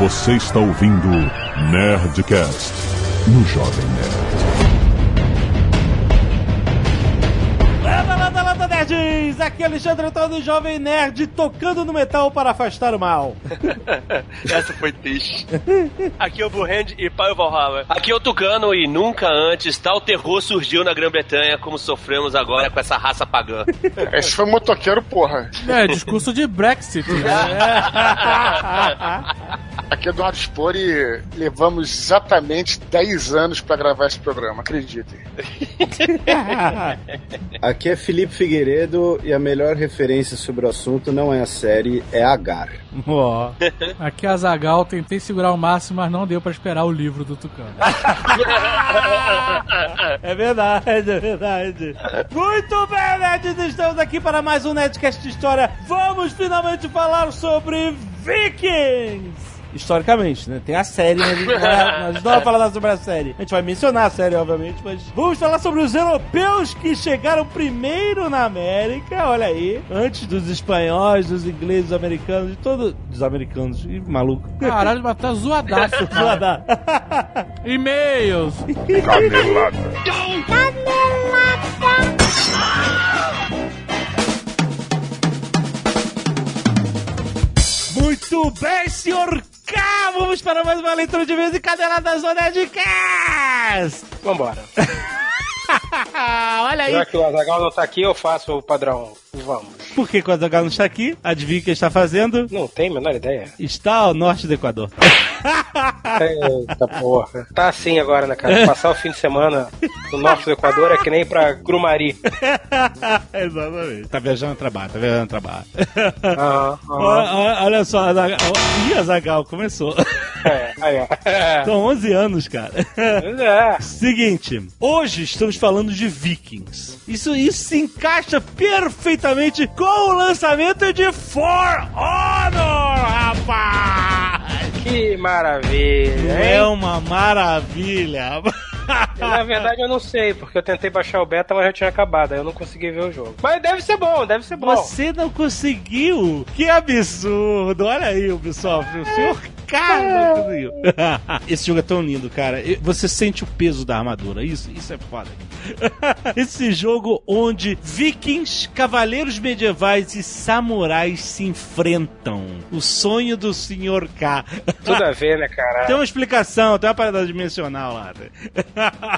Você está ouvindo Nerdcast no Jovem Nerd. Landa, landa, landa, nerds! Aqui é Alexandre Antônio, Jovem Nerd, tocando no metal para afastar o mal. Essa foi triste. Aqui é o Burrand e Pai Valhalla. Aqui é o Tucano e nunca antes tal terror surgiu na Grã-Bretanha como sofremos agora com essa raça pagã. Esse foi motoqueiro, porra. É, discurso de Brexit. Aqui é Eduardo Spor e levamos exatamente 10 anos pra gravar esse programa, acreditem. Aqui é Felipe Figueiredo e a melhor referência sobre o assunto não é a série, é Agar. Ó. Aqui é a Zagal, tentei segurar o máximo, mas não deu pra esperar o livro do Tucano. É verdade, é verdade. Muito bem, nerds, estamos aqui para mais um Nerdcast de História. Vamos finalmente falar sobre Vikings! Historicamente, né? Tem a série, mas a gente não vai, a gente não vai falar sobre a série. A gente vai mencionar a série, obviamente, mas vamos falar sobre os europeus que chegaram primeiro na América, olha aí, antes dos espanhóis, dos ingleses, dos americanos, de todos dos americanos, e maluco. Caralho, mas tá zoadaço, cara. E-mails. Canelada. Muito bem, senhor K! Vamos para mais uma leitura de vez em cadela da Zona de Cast! Vambora. Olha aí! Já que o Azagal não tá aqui, eu faço o padrão. Vamos. Por que o Azaghal não está aqui? Adivinha o que ele está fazendo? Não tem a menor ideia. Está ao norte do Equador. Eita porra. Tá assim agora, né, cara? Passar o fim de semana no norte do Equador é que nem pra Grumari. Exatamente. Tá viajando trabalho, tá viajando trabalho. Ó, aham. ó, Olha só, Azaghal. Ih, Azaghal, começou. É, aí. São 11 anos, cara. É. Seguinte, hoje estamos falando de Vikings. Isso, isso se encaixa perfeitamente com o lançamento de For Honor, rapaz! Que maravilha, É hein? uma maravilha. Na verdade eu não sei, porque eu tentei baixar o beta, mas já tinha acabado, aí eu não consegui ver o jogo. Mas deve ser bom, deve ser bom. Você não conseguiu? Que absurdo! Olha aí, Ubisoft, o senhor cara conseguiu. Esse jogo é tão lindo, cara. Você sente o peso da armadura. Isso, isso é foda. Esse jogo onde vikings, cavaleiros medievais e samurais se enfrentam. O sonho do senhor K. Tudo a ver, né, cara? Tem uma explicação, tem uma parada dimensional lá.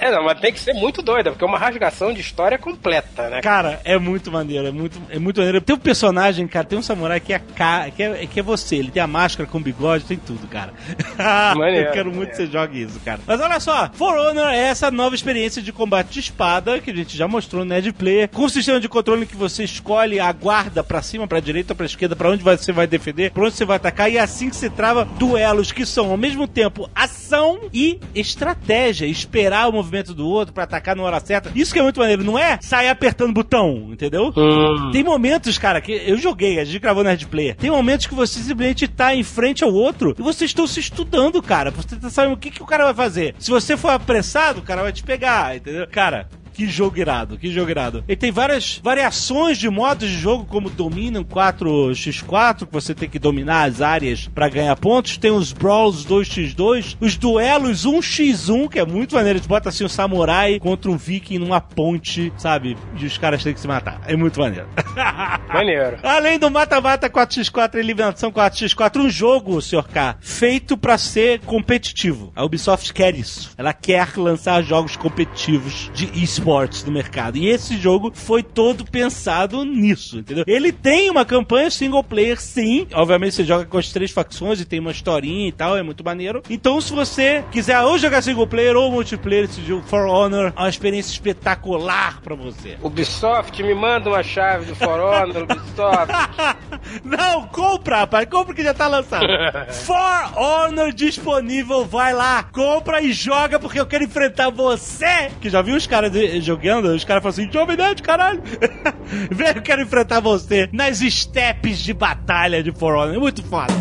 É, não, mas tem que ser muito doida, porque é uma rasgação de história completa, né? Cara, é muito maneiro, é muito, é muito maneiro. Tem um personagem, cara, tem um samurai que é, ca... que é, que é você. Ele tem a máscara com bigode, tem tudo, cara. Maneiro, Eu quero muito que você jogue isso, cara. Mas olha só, For Honor é essa nova experiência de combate de espada que a gente já mostrou no Nerd Player, com um sistema de controle que você escolhe a guarda pra cima, pra direita, pra esquerda, pra onde você vai defender, pra onde você vai atacar, e é assim que se trava duelos que são ao mesmo tempo ação e estratégia, esperar o movimento do outro pra atacar na hora certa. Isso que é muito maneiro, não é sair apertando botão, entendeu? Hum. Tem momentos, cara, que eu joguei, a gente gravou Nerd Player. Tem momentos que você simplesmente tá em frente ao outro e vocês estão se estudando, cara. Você tá sabendo o que, que o cara vai fazer. Se você for apressado, o cara vai te pegar, entendeu? Cara. Que jogo irado, que jogo irado. Ele tem várias variações de modos de jogo, como Dominion 4x4, que você tem que dominar as áreas pra ganhar pontos. Tem os Brawls 2x2, os duelos 1x1, que é muito maneiro. Eles botam assim um samurai contra um viking numa ponte, sabe? E os caras têm que se matar. É muito maneiro. Maneiro. Além do mata-mata 4x4 e eliminação 4x4, um jogo, Sr. K, feito pra ser competitivo. A Ubisoft quer isso. Ela quer lançar jogos competitivos de esportes no mercado. E esse jogo foi todo pensado nisso, entendeu? Ele tem uma campanha single player, sim. Obviamente você joga com as três facções e tem uma historinha e tal, é muito maneiro. Então, se você quiser ou jogar single player ou multiplayer, esse jogo For Honor é uma experiência espetacular pra você. Ubisoft, me manda uma chave do For Honor, Ubisoft. Não, compra, rapaz. Compra que já tá lançado. For Honor disponível. Vai lá, compra e joga porque eu quero enfrentar você. Que já viu os caras de- jogando? Os caras falam assim, Jovem Nerd, caralho. Vem, eu quero enfrentar você nas steps de batalha de For Honor. É muito foda.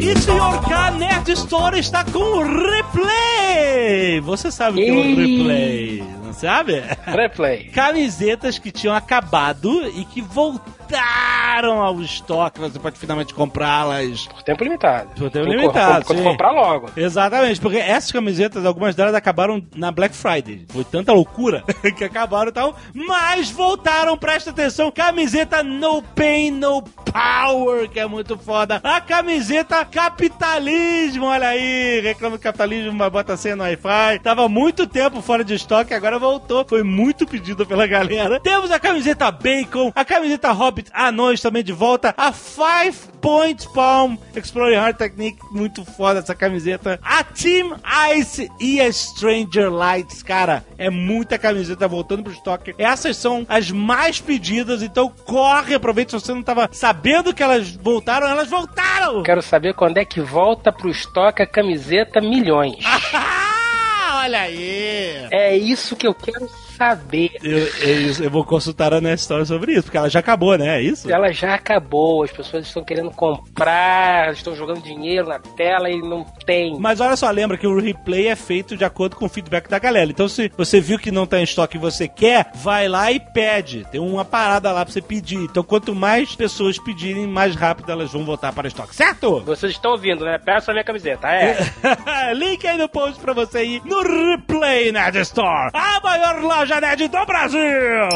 E senhor K, Nerd Store está com o replay. Você sabe o que é o replay, não sabe? Replay. camisetas que tinham acabado e que voltaram voltaram ao estoque. Você pode finalmente comprá-las. Por tempo limitado. Por tempo Tu limitado, Quando sim. comprar logo. Exatamente, porque essas camisetas, algumas delas acabaram na Black Friday. Foi tanta loucura que acabaram e tal, mas voltaram, presta atenção, camiseta No Pain, No Power, que é muito foda. A camiseta Capitalismo, olha aí, reclama do capitalismo, mas bota senha no Wi-Fi. Tava muito tempo fora de estoque, agora voltou. Foi muito pedido pela galera. Temos a camiseta Bacon, a camiseta Hobbit Anões também de volta, a Five Point Palm Exploring Hard Technique, muito foda essa camiseta. A Team Ice e a Stranger Lights, cara, é muita camiseta voltando pro estoque. Essas são as mais pedidas, então corre, aproveita se você não tava sabendo que elas voltaram, elas voltaram! Quero saber quando é que volta pro estoque a camiseta milhões. Ah, olha aí! É isso que eu quero saber. Eu, eu, eu vou consultar a Nestor sobre isso, porque ela já acabou, né? É isso? Ela já acabou, as pessoas estão querendo comprar, estão jogando dinheiro na tela e não tem. Mas olha só, lembra que o replay é feito de acordo com o feedback da galera. Então, se você viu que não tá em estoque e você quer, vai lá e pede. Tem uma parada lá pra você pedir. Então, quanto mais pessoas pedirem, mais rápido elas vão voltar para o estoque, certo? Vocês estão ouvindo, né? Peça a minha camiseta, é. Link aí no post pra você ir no Replay Nerd Store, a maior loja nerd do Brasil!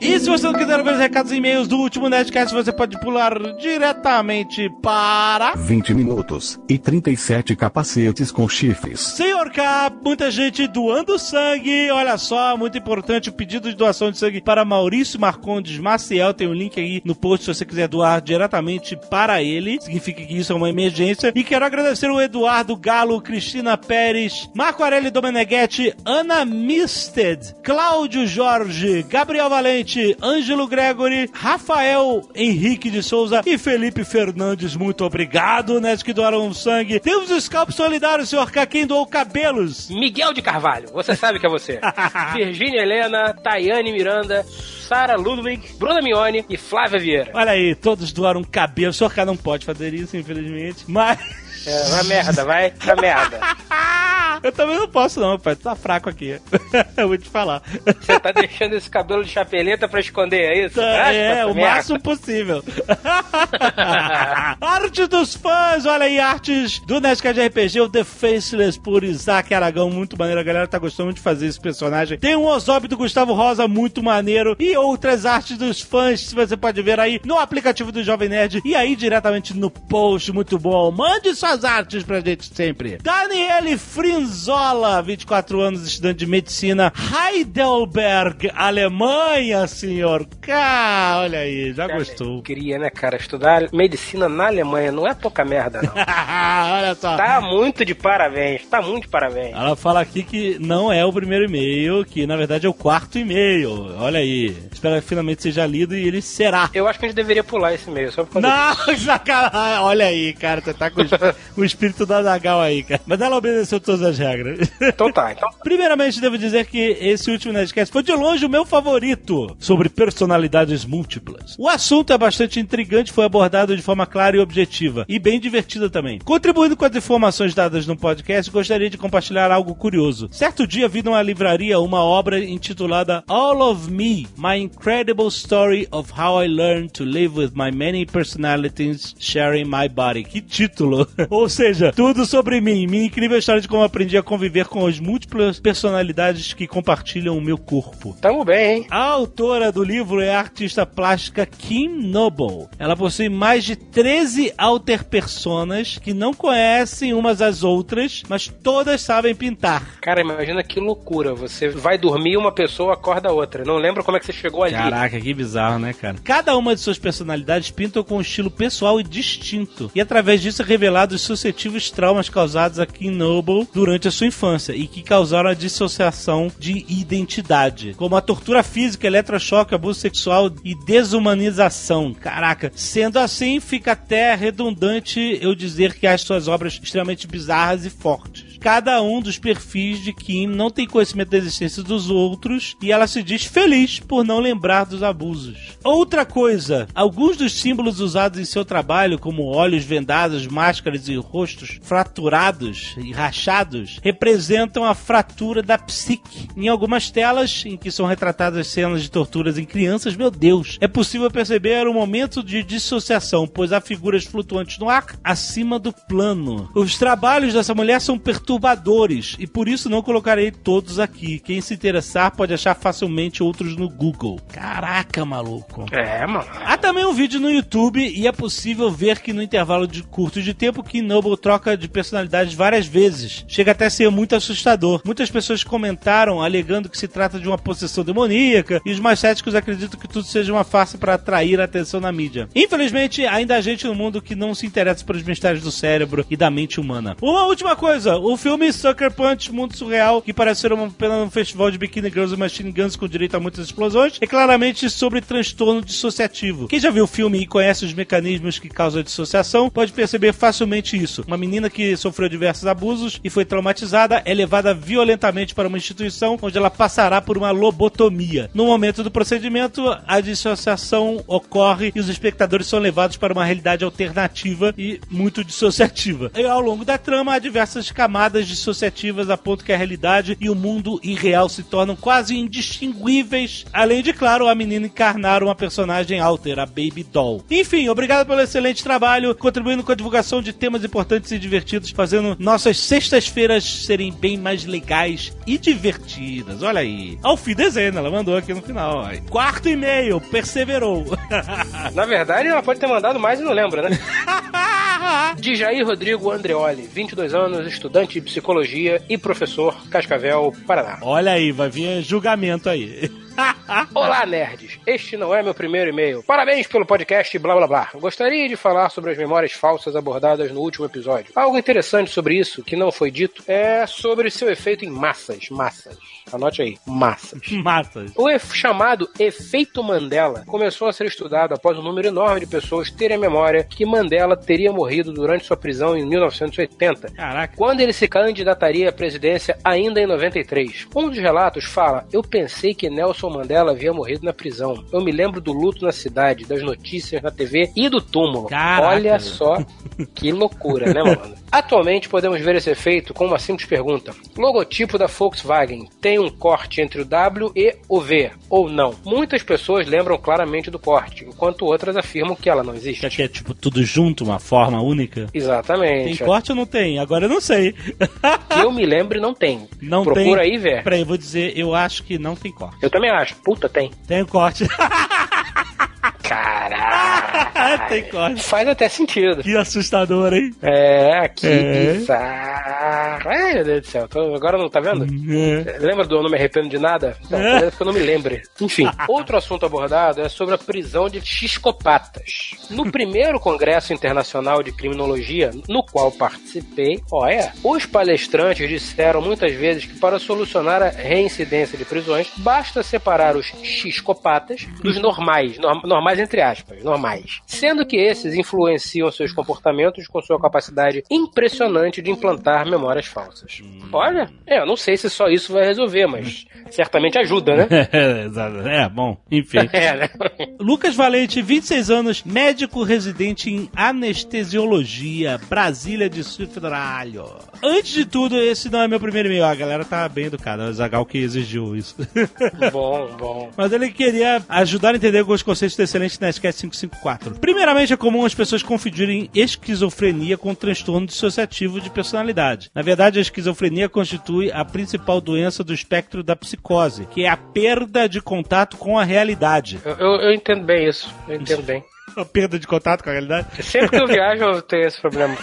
E se você não quiser ver os recados e e-mails do último Nerdcast, você pode pular diretamente para... 20 minutos e 37 capacetes com chifres. Senhor K, muita gente doando sangue. Olha só, muito importante o pedido de doação de sangue para Maurício Marcondes Maciel. Tem um link aí no post se você quiser doar diretamente para ele. Significa que isso é uma emergência. E quero agradecer o Eduardo Galo, Cristina Pérez, Marco Aurélio Domeneghetti, Ana Misted, Cláudio Jorge, Gabriel Valente, Ângelo Gregory, Rafael Henrique de Souza e Felipe Fernandes. Muito obrigado, né, que doaram sangue. Temos o Scalp Solidário, senhor K, quem doou cabelos. Miguel de Carvalho, você sabe que é você. Virgínia Helena, Tayane Miranda, Sara Ludwig, Bruna Mione e Flávia Vieira. Olha aí, todos doaram cabelo. O senhor K não pode fazer isso, infelizmente, mas... É, vai merda, vai pra merda. Eu também não posso não, pai. Tá fraco aqui. Eu vou te falar. Você tá deixando esse cabelo de chapeleta pra esconder, é isso? Tá, é, o merda. máximo possível. Arte dos fãs, olha aí, artes do Nerdcast RPG, o The Faceless por Isaac Aragão, muito maneiro, a galera tá gostando muito de fazer esse personagem. Tem um Ozob do Gustavo Rosa, muito maneiro, e outras artes dos fãs, você pode ver aí no aplicativo do Jovem Nerd, e aí diretamente no post, muito bom. Mande suas artes pra gente sempre. Daniele Frinzola, 24 anos, estudante de medicina, Heidelberg, Alemanha, senhor K. Olha aí, já gostou. Queria, né, cara? Estudar medicina na Alemanha não é pouca merda, não. Olha só. Tá muito de parabéns, tá muito de parabéns. Ela fala aqui que não é o primeiro e-mail, que na verdade é o quarto e-mail. Olha aí. Espero que finalmente seja lido e ele será. Eu acho que a gente deveria pular esse e-mail, só por causa Não, sacanagem. Olha aí, cara, você tá com o esp- o espírito da Nagal aí, cara. Mas ela obedeceu todas as regras. Então tá, então Primeiramente, devo dizer que esse último Nerdcast foi de longe o meu favorito sobre personalidades múltiplas. O assunto é bastante intrigante, foi abordado de forma clara e objetiva, e bem divertida também. Contribuindo com as informações dadas no podcast, gostaria de compartilhar algo curioso. Certo dia vi numa livraria uma obra intitulada All of Me, My Incredible Story of How I Learned to Live with My Many Personalities Sharing My Body. Que título! Ou seja, tudo sobre mim, minha incrível história de como aprendi a conviver com as múltiplas personalidades que compartilham o meu corpo. tamo bem, hein? A autora do livro é a artista plástica Kim Noble. Ela possui mais de 13 alter personas que não conhecem umas às outras, mas todas sabem pintar. Cara, imagina que loucura. Você vai dormir uma pessoa acorda a outra. Não lembra como é que você chegou ali. Caraca, que bizarro, né, cara? Cada uma de suas personalidades pintam com um estilo pessoal e distinto. E através disso é revelado os sucessivos traumas causados a Kim Noble durante a sua infância e que causaram a dissociação de identidade, como a tortura física, eletrochoque, abuso sexual e desumanização. Caraca, sendo assim, fica até redundante eu dizer que as suas obras extremamente bizarras e fortes. Cada um dos perfis de Kim não tem conhecimento da existência dos outros e ela se diz feliz por não lembrar dos abusos. Outra coisa, alguns dos símbolos usados em seu trabalho, como olhos vendados, máscaras e rostos fraturados e rachados, representam a fratura da psique. Em algumas telas em que são retratadas cenas de torturas em crianças, meu Deus, é possível perceber um momento de dissociação, pois há figuras flutuantes no ar acima do plano. Os trabalhos dessa mulher são perturbadores e por isso não colocarei todos aqui. Quem se interessar pode achar facilmente outros no Google. Caraca, maluco. É, mano. Há também um vídeo no YouTube e é possível ver que no intervalo de curto de tempo que Noble troca de personalidade várias vezes. Chega até a ser muito assustador. Muitas pessoas comentaram alegando que se trata de uma possessão demoníaca e os mais céticos acreditam que tudo seja uma farsa para atrair a atenção na mídia. Infelizmente, ainda há gente no mundo que não se interessa pelos mistérios do cérebro e da mente humana. Uma última coisa, o filme Sucker Punch Mundo Surreal, que parece ser uma pena um festival de Bikini Girls e Machine Guns com direito a muitas explosões, é claramente sobre transtorno dissociativo. Quem já viu o filme e conhece os mecanismos que causam a dissociação pode perceber facilmente isso. Uma menina que sofreu diversos abusos e foi traumatizada é levada violentamente para uma instituição onde ela passará por uma lobotomia. No momento do procedimento, a dissociação ocorre e os espectadores são levados para uma realidade alternativa e muito dissociativa. E ao longo da trama, há diversas camadas dissociativas a ponto que a realidade e o mundo irreal se tornam quase indistinguíveis, além de, claro, a menina encarnar uma personagem alter, a Baby Doll. Enfim, obrigado pelo excelente trabalho, contribuindo com a divulgação de temas importantes e divertidos, fazendo nossas sextas-feiras serem bem mais legais e divertidas. Olha aí. Alfim Dezena, ela mandou aqui no final. ó. Quarto e-mail, perseverou. Na verdade, ela pode ter mandado mais e não lembra, né? De Jair Rodrigo Andreoli, 22 anos, estudante de psicologia e professor, Cascavel, Paraná. Olha aí, vai vir julgamento aí. Olá, nerds! Este não é meu primeiro e-mail. Parabéns pelo podcast blá blá blá. Gostaria de falar sobre as memórias falsas abordadas no último episódio. Algo interessante sobre isso, que não foi dito, é sobre seu efeito em massas. Massas. Anote aí. Massas. Massas. O chamado efeito Mandela começou a ser estudado após um número enorme de pessoas terem a memória que Mandela teria morrido durante sua prisão em 1980, Caraca. quando ele se candidataria à presidência ainda em 93. Um dos relatos fala: Eu pensei que Nelson Mandela havia morrido na prisão. Eu me lembro do luto na cidade, das notícias na TV e do túmulo. Caraca. Olha só que loucura, né, mano? Atualmente podemos ver esse efeito com uma simples pergunta: logotipo da Volkswagen tem um corte entre o W e o V ou não? Muitas pessoas lembram claramente do corte, enquanto outras afirmam que ela não existe. Já que é tipo tudo junto, uma forma única. Tem Exatamente. corte ou não tem? Agora eu não sei. Que eu me lembre, não tem. Não Procura tem. aí, Vé. Peraí, eu vou dizer, eu acho que não tem corte. Eu também acho. Puta, tem. Tem corte. Caralho. tem corte. Faz até sentido. Que assustador, hein? É, que É. bizarro. Ai, meu Deus do céu. Tô- agora não tá vendo? É. Lembra do Eu Não Me Arrependo de Nada? Não, É. talvez que eu não me lembre. Enfim, outro assunto abordado é sobre a prisão de xiscopatas. No primeiro Congresso Internacional de Criminologia, no qual participei, olha, os palestrantes disseram muitas vezes que para solucionar a reincidência de prisões, basta separar os xiscopatas dos normais, norm- normais entre aspas, normais. Sendo que esses influenciam seus comportamentos com sua capacidade impressionante de implantar memórias falsas. Olha, é, eu não sei se só isso vai resolver, mas certamente ajuda, né? É, bom, enfim. É, né? Lucas Valente, 26 anos, médico residente em anestesiologia, Brasília, Distrito Federal. Antes de tudo, esse não é meu primeiro e-mail. A galera tá bem educada, o Zagal que exigiu isso. bom, bom. Mas ele queria ajudar a entender alguns conceitos excelente Nerdcast 554. Primeiramente, é comum as pessoas confundirem esquizofrenia com transtorno dissociativo de personalidade. Na verdade, a esquizofrenia constitui a principal doença do espectro da psicose, que é a perda de contato com a realidade. Eu, eu- eu entendo bem isso. Eu entendo bem. A perda de contato com a realidade? Sempre que eu viajo, eu tenho esse problema.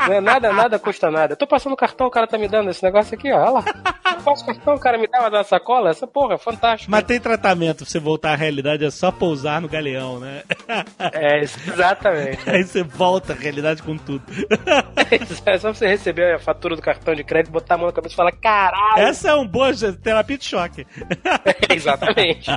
Não é nada, nada custa nada. Eu tô passando cartão, o cara tá me dando esse negócio aqui, ó. Olha lá. Eu passo cartão, o cara me dá uma da sacola. Essa porra é fantástica. Mas tem tratamento pra você voltar à realidade, é só pousar no galeão, né? É, exatamente. Aí você volta à realidade com tudo. É só você receber a fatura do cartão de crédito, botar a mão na cabeça e falar, caralho. Essa é um boa terapia de choque. Exatamente.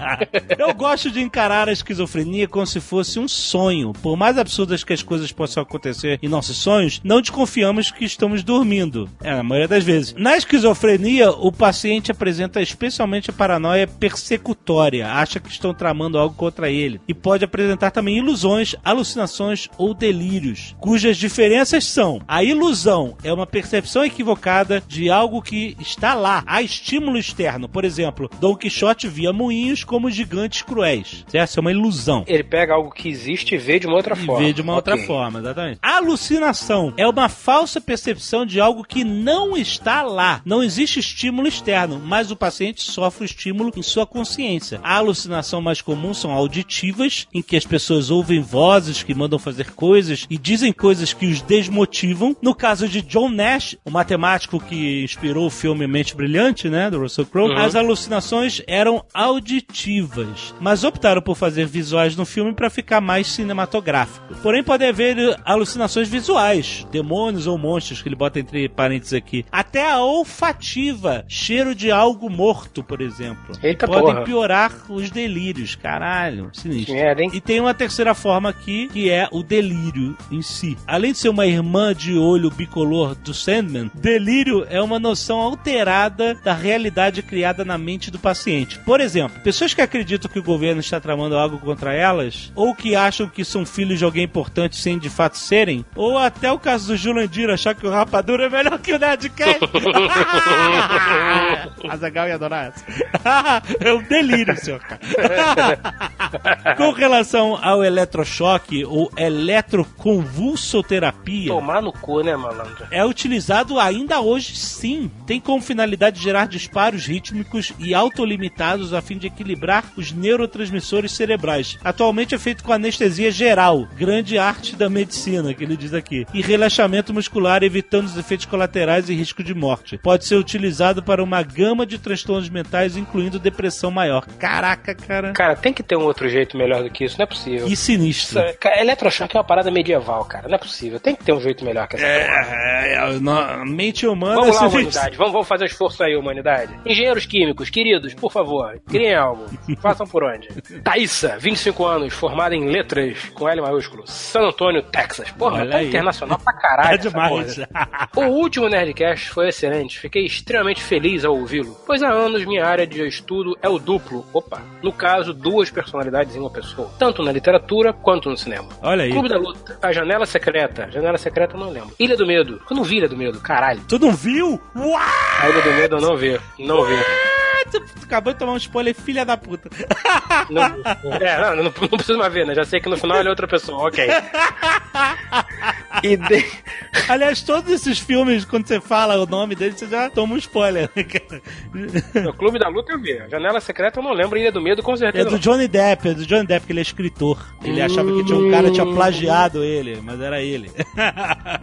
Eu gosto de encarar a esquizofrenia como se fosse um sonho. Por mais absurdas que as coisas possam acontecer em nossos sonhos, não desconfiamos que estamos dormindo. É, na maioria das vezes. Na esquizofrenia, o paciente apresenta especialmente a paranoia persecutória, acha que estão tramando algo contra ele. E pode apresentar também ilusões, alucinações ou delírios, cujas diferenças são: a ilusão é uma percepção equivocada de algo que está lá, há estímulo externo. Por exemplo, Dom Quixote via moinhos como gigantes cruéis. Certo? Isso é uma ilusão. Ele pega algo que existe e vê de uma outra E forma. vê de uma outra Ok. forma, exatamente. Alucinação é uma falsa percepção de algo que não está lá. Não existe estímulo externo, mas o paciente sofre o estímulo em sua consciência. A alucinação mais comum são auditivas, em que as pessoas ouvem vozes que mandam fazer coisas e dizem coisas que os desmotivam. No caso de John Nash, o matemático que inspirou o filme Mente Brilhante, né, do Russell Crowe, Uhum. as alucinações eram auditivas, mas optaram por fazer visuais no filme para ficar mais cinematográfico. Porém, pode haver alucinações visuais, demônios ou monstros, que ele bota entre parênteses aqui. Até a olfativa, cheiro de algo morto, por exemplo. Eita Podem porra. piorar os delírios. Caralho, sinistro. Merda, hein? E tem uma terceira forma aqui, que é o delírio em si. Além de ser uma irmã de olho bicolor do Sandman, delírio é uma noção alterada da realidade criada na mente do paciente. Por exemplo, pessoas que acreditam que o governo está tramando algo contra elas, ou que acham que são filhos de alguém importante sem de fato serem, ou até o caso do Julandir achar que o Rapadura é melhor que o Nerdcast. Azagal ia adorar essa. é um delírio, senhor cara. Com relação ao eletrochoque ou eletroconvulsoterapia, Tomar no cu, né, malandro? é utilizado ainda hoje sim. Tem como finalidade gerar disparos rítmicos e autolimitados a fim de equilibrar os neurotransmissores cerebrais. Atualmente é feito com anestesia geral, grande arte da medicina, que ele diz aqui, e relaxamento muscular, evitando os efeitos colaterais e risco de morte. Pode ser utilizado para uma gama de transtornos mentais, incluindo depressão maior. Caraca, cara. Cara, tem que ter um outro jeito melhor do que isso, não é possível. Que sinistro. Isso é- cara, eletrochoque é uma parada medieval, cara. Não é possível. Tem que ter um jeito melhor que essa. É, é, no- a mente humana Vamos lá, humanidade. Vamos, vamos fazer esforço aí, humanidade. Engenheiros químicos, queridos, por favor, criem algo. Façam por onde? Thaísa, 25 anos, formada em letras, com L maiúsculo, San Antônio, Texas. Porra, Olha tá aí. internacional pra caralho. essa demais. porra. O último Nerdcast foi excelente. Fiquei extremamente feliz ao ouvi-lo, pois há anos minha área de estudo é o duplo. Opa, no caso, duas personalidades em uma pessoa, tanto na literatura quanto no cinema. Olha aí. Clube da Luta, A Janela Secreta. Janela Secreta eu não lembro. Ilha do Medo. Eu não vi Ilha do Medo, caralho. Tu não viu? Uau! A Ilha do Medo eu não vi. Não vi. Tu, tu acabou de tomar um spoiler, filha da puta. Não, é, não, não, não precisa mais ver, né? Já sei que no final ele é outra pessoa, ok. E de... Aliás, todos esses filmes, quando você fala o nome deles, você já toma um spoiler. No Clube da Luta eu vi. A Janela Secreta eu não lembro. Ilha do Medo com É certeza. do não. Johnny Depp, é do Johnny Depp, que ele é escritor. Ele achava que tinha um cara que tinha plagiado ele, mas era ele.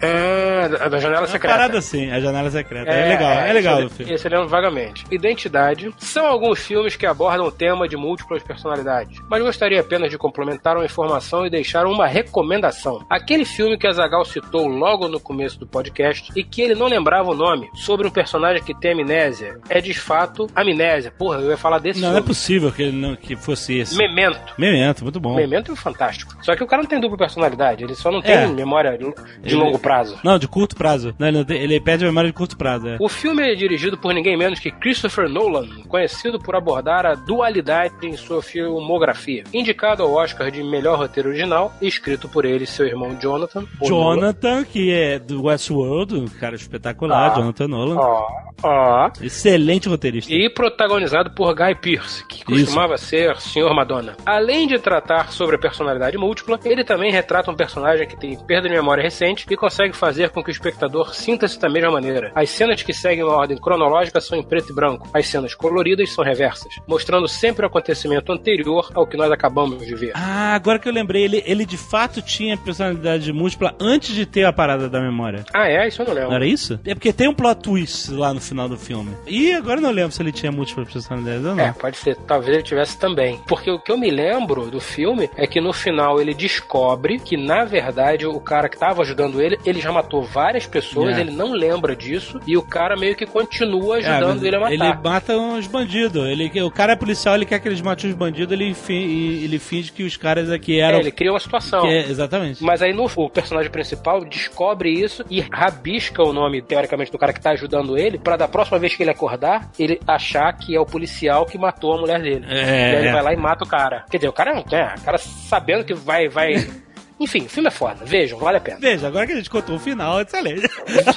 É, da- Janela Uma Secreta. parada assim, a janela secreta. É, legal, é, legal o esse, filme. Esse eu lembro vagamente. Identidade. São alguns filmes que abordam o tema de múltiplas personalidades. Mas gostaria apenas de complementar uma informação e deixar uma recomendação. Aquele filme que a Zagal citou logo no começo do podcast e que ele não lembrava o nome, sobre um personagem que tem amnésia, é de fato amnésia. Porra, eu ia falar desse Não, não é filme. possível que, ele não, que fosse esse. Memento. Memento, muito bom. Memento é fantástico. Só que o cara não tem dupla personalidade, ele só não tem É. memória de Ele- longo prazo. Não, de curto prazo. Não, ele, tem- ele perde a memória de curto prazo. É. O filme é dirigido por ninguém menos que Christopher Nolan, conhecido por abordar a dualidade em sua filmografia. Indicado ao Oscar de melhor roteiro original, escrito por ele e seu irmão Jonathan. o Nolan. Jonathan, que é do Westworld, um cara espetacular, Ah. Jonathan Nolan. Ó, ó. Excelente roteirista. E protagonizado por Guy Pearce, que costumava ser Sr. Madonna. Além de tratar sobre a personalidade múltipla, ele também retrata um personagem que tem perda de memória recente e consegue fazer com que o espectador sinta-se da mesma maneira. As cenas que seguem uma ordem cronológica são em preto e branco, as cenas coloridas são reversas, mostrando sempre o acontecimento anterior ao que nós acabamos de ver. Ah, agora que eu lembrei, ele, ele de fato tinha personalidade múltipla antes de ter a parada da memória. Ah, é? Isso eu não lembro. Não era isso? É porque tem um plot twist lá no final do filme. E agora eu não lembro se ele tinha múltiplas personalidades ou não. É, pode ser. Talvez ele tivesse também. Porque o que eu me lembro do filme é que no final ele descobre que, na verdade, o cara que tava ajudando ele, ele já matou várias pessoas, É. ele não lembra disso, e o cara meio que continua É, ajudando mas ele a matar. Ele mata uns bandidos. Ele, o cara é policial, ele quer que eles matem os bandidos, ele, fi- ele finge que os caras aqui É, eram. ele cria uma situação. é- exatamente. Mas aí no, o personagem principal descobre isso e rabisca o nome, teoricamente, do cara que tá ajudando ele, pra da próxima vez que ele acordar, ele achar que é o policial que matou a mulher dele. É. E aí ele vai lá e mata o cara. Quer dizer, o cara, é, o cara sabendo que vai, vai. Enfim, o filme é foda. Vejam, vale a pena. Veja, agora que a gente contou o final, é excelente.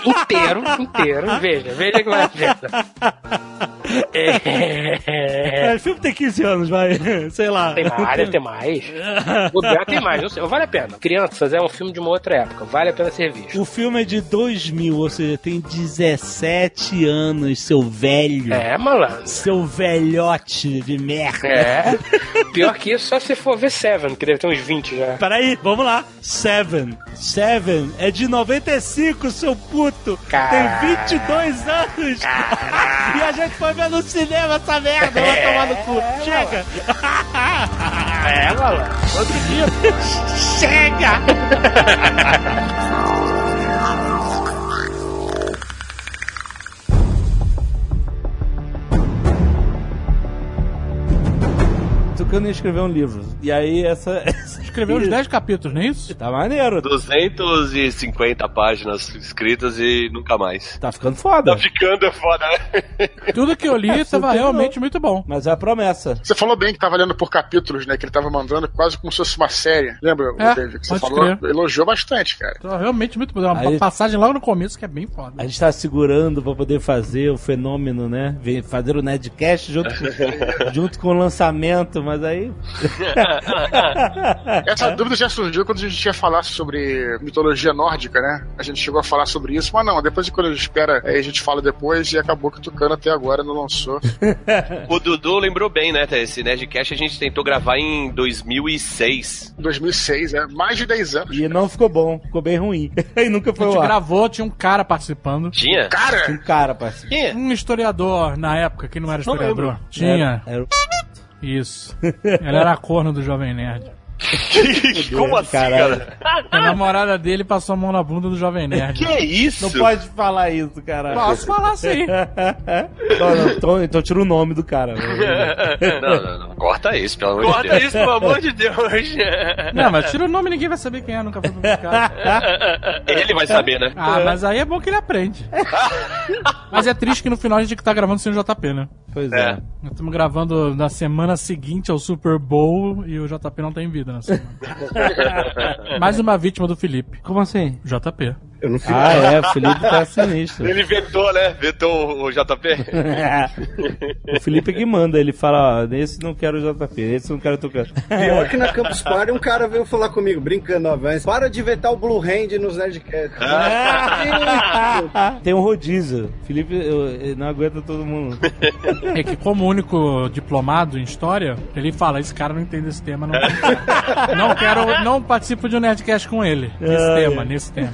inteiro, inteiro. Veja, veja que vale a pena. É... É, o filme tem 15 anos, vai. Sei lá. Tem mais, deve ter mais. O Beto tem mais, não sei. Vale a pena. Crianças é um filme de uma outra época. Vale a pena ser visto. O filme é de 2000, ou seja, tem 17 anos, seu velho. É, malandro. Seu velhote de merda. É. Pior que isso, só se for ver Seven, que deve ter uns 20 já. Peraí, vamos lá. Seven. Seven é de 95, seu puto. Caralho. Tem 22 anos. e a gente foi ver no cinema essa merda. Vai tomar no cu. Chega. É, malandro. Outro dia. Chega. Tucano ia escrever um livro. E aí essa. essa Escreveu uns 10 capítulos, não é isso? Tá maneiro. 250 páginas escritas e nunca mais. Tá ficando foda. Tá ficando foda, né? Tudo que eu li estava terminou. realmente muito bom. Mas é a promessa. Você falou bem que tava lendo por capítulos, né? Que ele tava mandando quase como se fosse uma série. Lembra, É, David, que você falou? crer. Elogiou bastante, cara. Tava realmente muito bom. Uma Aí- passagem logo no começo que é bem foda. A gente tá segurando pra poder fazer o fenômeno, né? Fazer o Nedcast junto com, junto com o lançamento, mas aí. Essa dúvida já surgiu quando a gente ia falar sobre mitologia nórdica, né? A gente chegou a falar sobre isso, mas não, depois de quando a gente espera, aí a gente fala depois e acabou que o Tucano até agora não lançou. O Dudu lembrou bem, né? Esse Nerdcast a gente tentou gravar em 2006. Em 2006, é mais de 10 anos. E não ficou bom, ficou bem ruim. E nunca A foi gente o ar. gravou, tinha um cara participando. Tinha? Cara, Um cara, parceiro. Tinha? Um historiador na época, que não era Não historiador. lembro. Tinha. Era, era... Isso. Ele era corno do Jovem Nerd. Como assim, Caralho. cara? A namorada dele passou a mão na bunda do Jovem Nerd. Que é isso? Não pode falar isso, caralho. Posso falar sim. não, não, então, então tira o nome do cara. Não, não, não. Corta isso, pelo amor de Deus. Corta isso, pelo amor de Deus. Não, mas tira o nome ninguém vai saber quem é, nunca foi publicado. Ele vai saber, né? Ah, mas aí é bom que ele aprende. Mas é triste que no final a gente tá gravando sem o JP, né? Pois É. é. Nós estamos gravando na semana seguinte ao Super Bowl e o JP não tem vida na semana. Mais uma vítima do Felipe. Como assim? JP. Eu não fico. Ah, é, o Felipe tá sinistro. Ele vetou, né? Vetou o JP. o Felipe é que manda, ele fala, ó, esse não quero o JP, esse não quero tocar. Pior que na Campus Party um cara veio falar comigo, brincando, ó, mas para de vetar o Blue Hand nos Nerdcast. Tem um rodízio. Felipe eu- não aguenta todo mundo. É que como único diplomado em história, ele fala, esse cara não entende esse tema, não. não quero, não participo de um Nerdcast com ele. Nesse Ah, tema, é. nesse tema.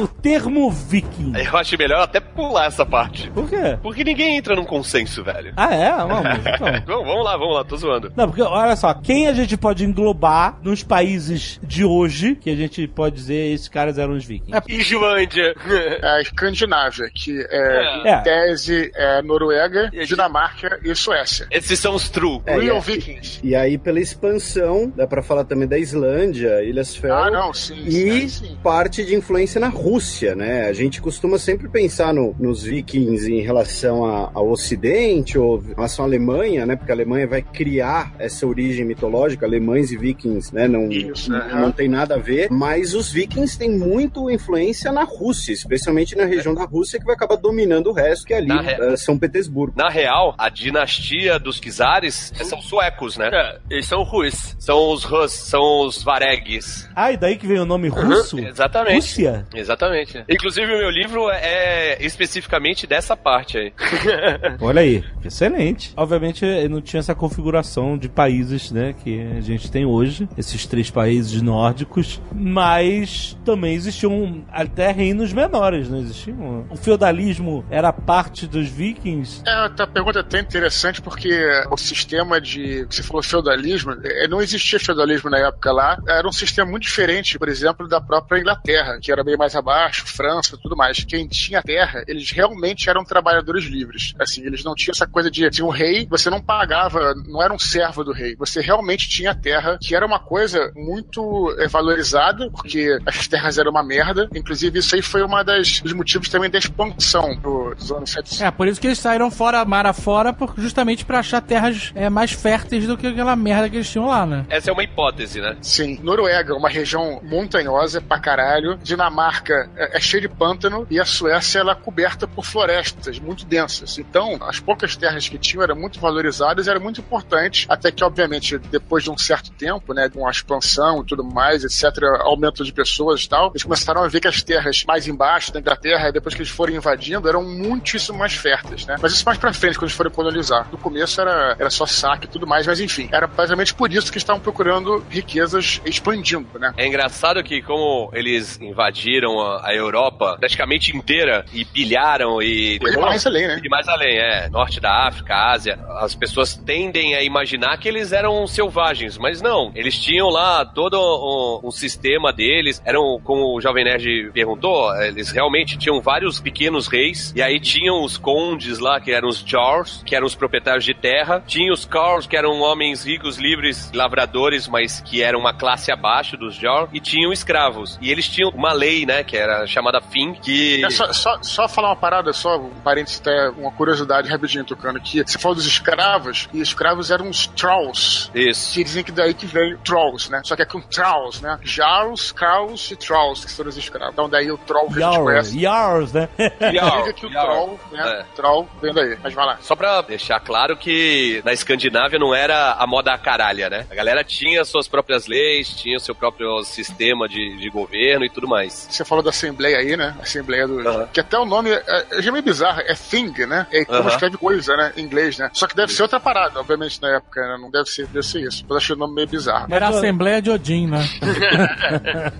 O termo viking. Eu acho melhor até pular essa parte. Por quê? Porque ninguém entra num consenso, velho. Ah, é? Mas então. Vamos, vamos lá, vamos lá, tô zoando. Não, porque olha só, quem a gente pode englobar nos países de hoje, que a gente pode dizer esses caras eram os vikings? Islândia. a Escandinávia, que é, É. em tese, é Noruega, Dinamarca e Suécia. Esses são os true. É, Real e- Vikings. E aí, pela expansão, dá pra falar também da Islândia, Ilhas Fel. Ah, não, sim. E sim, sim. parte de influência na Rússia, né? A gente costuma sempre pensar no- nos vikings em relação a- ao Ocidente ou em relação à Alemanha, né? Porque a Alemanha vai criar essa origem mitológica, alemães e vikings, né? Não, Isso, não, não tem nada a ver. Mas os vikings têm muito influência na Rússia, especialmente na região da Rússia que vai acabar dominando o resto, que é ali re- eh, São Petersburgo. Na real, a dinastia dos czares são suecos, né? É, eles são Rus. São os Rus, são os Varegues. Ah, e daí que vem o nome russo? Exatamente. Rússia? Exatamente. Inclusive, o meu livro é especificamente dessa parte aí. Olha aí, excelente. Obviamente, não tinha essa configuração de países, né, que a gente tem hoje, esses três países nórdicos, mas também existiam até reinos menores, não existiam? O feudalismo era parte dos vikings? É, a pergunta é até interessante porque o sistema de. que Você falou feudalismo, é, não existia feudalismo na época lá. Era um sistema muito diferente, por exemplo, da própria Inglaterra, que era bem mais abaixo Baixo, França, tudo mais. Quem tinha terra, eles realmente eram trabalhadores livres. Assim, eles não tinham essa coisa de, de um rei, você não pagava, não era um servo do rei. Você realmente tinha terra, que era uma coisa muito é, valorizada, porque as terras eram uma merda. Inclusive, isso aí foi das dos motivos também da expansão do- dos anos 700. É, por isso que eles saíram fora, mar afora, por- justamente pra achar terras é, mais férteis do que aquela merda que eles tinham lá, né? Essa é uma hipótese, né? Sim, Noruega, uma região montanhosa pra caralho. Dinamarca é, é cheia de pântano e a Suécia ela é coberta por florestas muito densas. Então, as poucas terras que tinham eram muito valorizadas, era muito importante, até que obviamente depois de um certo tempo, né, com a expansão e tudo mais, etc, aumento de pessoas e tal, eles começaram a ver que as terras mais embaixo da Inglaterra, depois que eles foram invadindo, eram muitíssimo mais férteis, né? Mas isso mais pra frente, quando eles foram colonizar. No começo era, era só saque e tudo mais, mas enfim, era basicamente por isso que estavam procurando riquezas expandindo, né? É engraçado que como eles invadiram a, a Europa praticamente inteira e pilharam e... E mais além, né? E mais além, é. Norte da África, Ásia. As pessoas tendem a imaginar que eles eram selvagens, mas não. Eles tinham lá todo um, um sistema deles. Eram, como o Jovem Nerd perguntou, eles realmente tinham vários pequenos reis. E aí tinham os condes lá, que eram os Jarls, que eram os proprietários de terra. Tinha os Carls, que eram homens ricos, livres, lavradores, mas que eram uma classe abaixo dos Jarls. E tinham escravos. E eles tinham uma lei, né, que era chamada Fim, que... É só, só, só falar uma parada, só um parênteses, até uma curiosidade rapidinho tocando aqui. Você falou dos escravos, e escravos eram os trolls. Isso. Que dizem que daí que vem trolls, né? Só que é com trolls, né? Jarls, Kraus e trolls, que são os escravos. Então daí o troll que a gente Yarl, conhece. Yarls, né? Diga que o Jarl. troll, né? É. Troll vem daí. Mas vai lá. Só pra deixar claro que na Escandinávia não era a moda caralha, né? A galera tinha suas próprias leis, tinha seu próprio sistema de, de governo e tudo mais. Você falou da Assembleia aí, né? Assembleia do. Que até o nome é, é já meio bizarro, é thing, né? É como escreve coisa, né? Em inglês, né? Só que deve ser outra parada, obviamente, na época, né? Não deve ser, deve ser isso. Mas achei o nome meio bizarro. Era a Assembleia de Odin, né?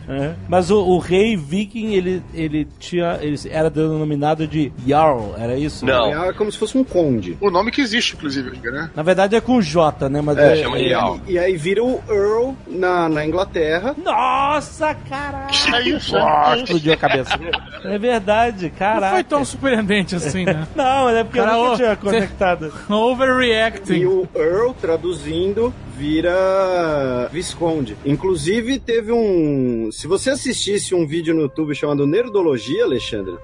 É. Mas o, o rei viking, ele, ele tinha. Ele era denominado de Jarl, era isso? Não. É como se fosse um conde. O nome que existe, inclusive, né? Na verdade é com J, né? Mas É, é, chama é- Jarl. E aí vira o Earl na, na Inglaterra. Nossa, caralho! É isso, é. Explodiu a cabeça. É verdade, Não caraca. foi tão surpreendente assim, né? Não, mas é porque Cara, eu nunca tinha conectado. E Overreacting. o Earl, traduzindo, vira Visconde. Inclusive, teve um. Se você assistisse um vídeo no YouTube chamado Nerdologia, Alexandre,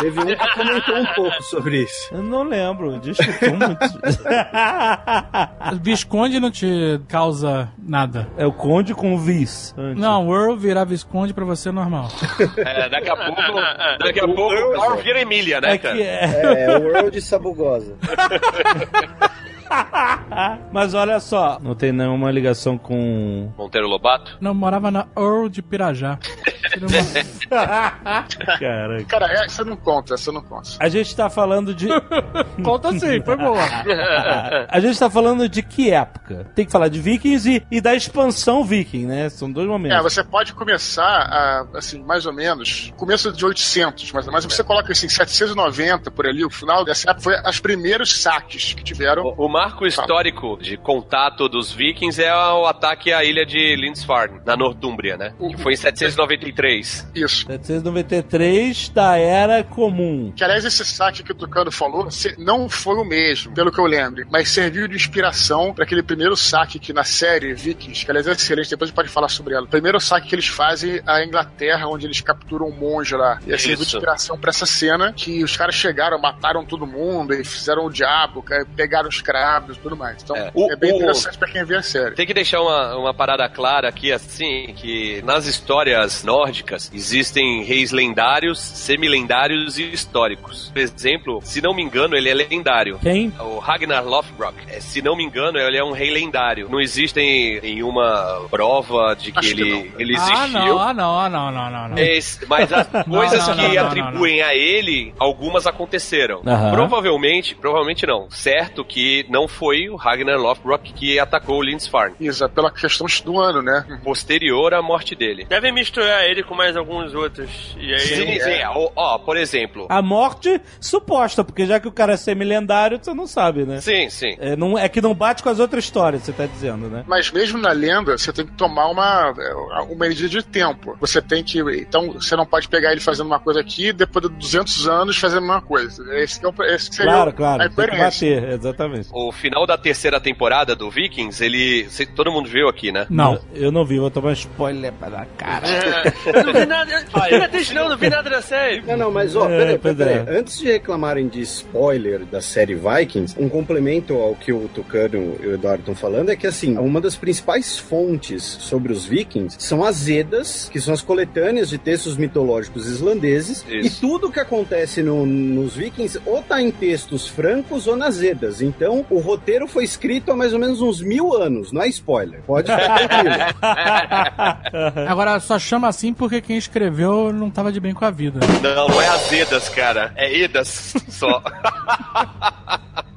teve um que comentou um pouco sobre isso. Eu não lembro, desculpa muito. Visconde não te causa nada. é o conde com o vis. antes. Não, o Earl virar Visconde pra você é normal. É, daqui a pouco, daqui a pouco o Carl vira Emília, né, É cara? é. É, de Sabugosa. Mas olha só, não tem nenhuma ligação com. Monteiro Lobato? Não, morava na Earl de Pirajá. Caraca. Cara, essa não conta, essa não conta. A gente tá falando de. Conta sim, foi boa. A gente tá falando de que época? Tem que falar de Vikings e, e da expansão Viking, né? São dois É, momentos. você pode começar, a, assim, mais ou menos, começo de 800, mais ou menos, você coloca assim, 790 por ali, o final dessa época foi os primeiros saques que tiveram. O, o marco histórico de contato dos vikings é o ataque à ilha de Lindisfarne, na Nortúmbria, né? Que foi em 793. Isso. 793 da Era Comum. Que, aliás, esse saque que o Tucano falou não foi o mesmo, pelo que eu lembro, mas serviu de inspiração para aquele primeiro saque que na série Vikings, que aliás é excelente, depois a gente pode falar sobre ela. O primeiro saque que eles fazem à Inglaterra, onde eles capturam um monge lá. E serviu de inspiração para essa cena que os caras chegaram, mataram todo mundo e fizeram o diabo, pegaram os e tudo mais. Então É. é, O- bem o- interessante para quem vê a série. Tem que deixar uma, uma parada clara aqui, assim, que nas histórias nórdicas existem reis lendários, semilendários e históricos. Por exemplo, se não me engano, ele é lendário. Quem? O Ragnar Lothbrok, é, se não me engano, ele é um rei lendário. Não existe nenhuma prova de que Acho que ele, não. ele Ah, existiu. não, ah, não, ah, não, não, não, não. Mas, mas as coisas não, que não, não, atribuem a ele, algumas aconteceram. Aham. Provavelmente, provavelmente não. Certo que não foi o Ragnar Lothbrok que atacou o Lindisfarne. Isa, pela questão do ano, né? Posterior à morte dele. Devem misturar ele com mais alguns outros. E aí. Sim, sim. Ó, ó, por exemplo. A morte suposta, porque já que o cara é semi-lendário, você não sabe, né? Sim, sim. É, não, é que não bate com as outras histórias, você tá dizendo, né? Mas mesmo na lenda, você tem que tomar uma, uma medida de tempo. Você tem que. Então, você não pode pegar ele fazendo uma coisa aqui e depois de 200 anos fazendo a mesma coisa. Esse que é o, esse que seria Claro, a claro. Tem que bater, exatamente. O final da terceira temporada do Vikings, ele. cê- todo mundo viu aqui, né? Não. Eu, eu não vi, vou tomar spoiler pra cara. É, eu não vi nada. Triste, não, não vi nada da série. Não, não, mas ó, É, peraí, pois peraí, é. peraí. Antes de reclamarem de spoiler da série Vikings, um complemento ao que o Tucano e o Eduardo estão falando é que, assim, uma das principais fontes sobre os vikings são as Edas, que são as coletâneas de textos mitológicos islandeses, Isso. e tudo que acontece no- nos vikings ou tá em textos francos ou nas Edas. Então, o roteiro foi escrito há mais ou menos uns mil anos, não é spoiler. Pode ficar tranquilo. Agora só chama assim porque quem escreveu não tava de bem com a vida. Não, não é azedas, cara. É edas só.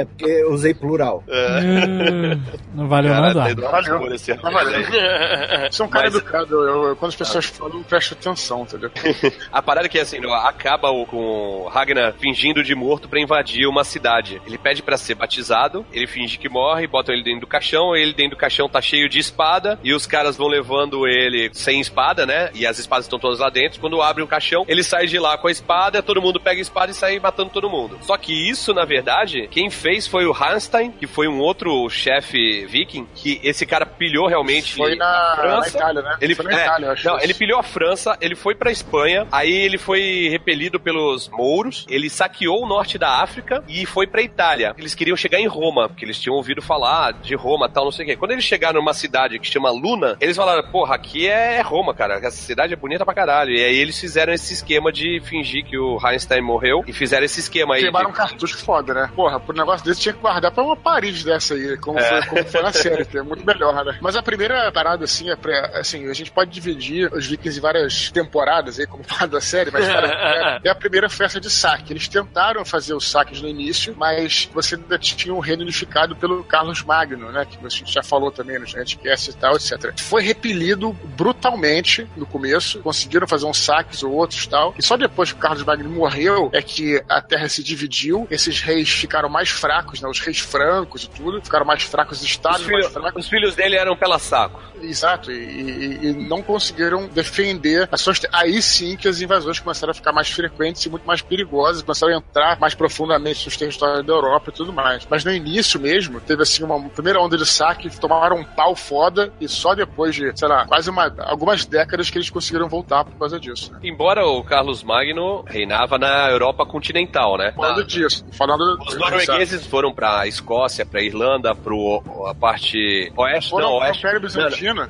É porque eu usei plural. Eh, não valeu Cara, nada. Eduardo, por esse Não valeu. Você é um cara Mas- educado. Eu, eu- quando as pessoas falam, eu presto atenção, entendeu? A parada é que assim, no- acaba o- com o Ragnar fingindo de morto pra invadir uma cidade. Ele pede pra ser batizado, ele finge que morre, botam ele dentro do caixão, ele dentro do caixão tá cheio de espada, e os caras vão levando ele sem espada, né? E as espadas estão todas lá dentro. Quando abre o caixão, ele sai de lá com a espada, todo mundo pega a espada e sai matando todo mundo. Só que isso, na verdade, quem fez foi o Hanstein, que foi um outro chefe viking, que esse cara pilhou realmente Foi na, a na França. Itália, né? Ele foi na é, Itália, eu acho. Não, isso. ele pilhou a França, ele foi pra Espanha, aí ele foi repelido pelos mouros, ele saqueou o norte da África e foi pra Itália. Eles queriam chegar em Roma, porque eles tinham ouvido falar de Roma tal, não sei o quê. Quando eles chegaram numa cidade que chama Luna, eles falaram, porra, aqui é Roma, cara, essa cidade é bonita pra caralho. E aí eles fizeram esse esquema de fingir que o Einstein morreu e fizeram esse esquema aí. Queimaram um de- cartucho foda, né? Porra, por um negócio desse tinha que guardar pra uma Paris dessa aí, como, foi, como foi na série, que é muito melhor, né? Mas a primeira parada, assim, é pra, assim, a gente pode dividir os Vikings em várias temporadas aí, como parte da série, mas cara, é, é a primeira festa de saque. Eles tentaram fazer os saques no início, mas você ainda tinha um reino unificado pelo Carlos Magno, né? Que a gente já falou também no Nerdcast e tal, etc. Foi repelido brutalmente no começo, conseguiram fazer uns saques ou outros e tal, e só depois que o Carlos Magno morreu é que a terra se dividiu, esses reis ficaram mais fracos, né? Os reis francos e tudo, ficaram mais fracos, os Os, estados mais fracos. os filhos dele eram pela saco. Exato, e, e- e não conseguiram defender as suas. Aí sim que as invasões começaram a ficar mais frequentes e muito mais perigosas, começaram a entrar mais profundamente nos territórios da Europa e tudo mais. Mas no início mesmo, teve assim uma primeira onda de saque, tomaram um pau foda, e só depois de, sei lá, quase uma, algumas décadas que eles conseguiram voltar por causa disso. Né? Embora o Carlos Magno reinava na Europa continental, né? Falando Na- disso, falando. Os noruegueses foram pra Escócia, pra Irlanda, pro a parte oeste, Foram não, oeste.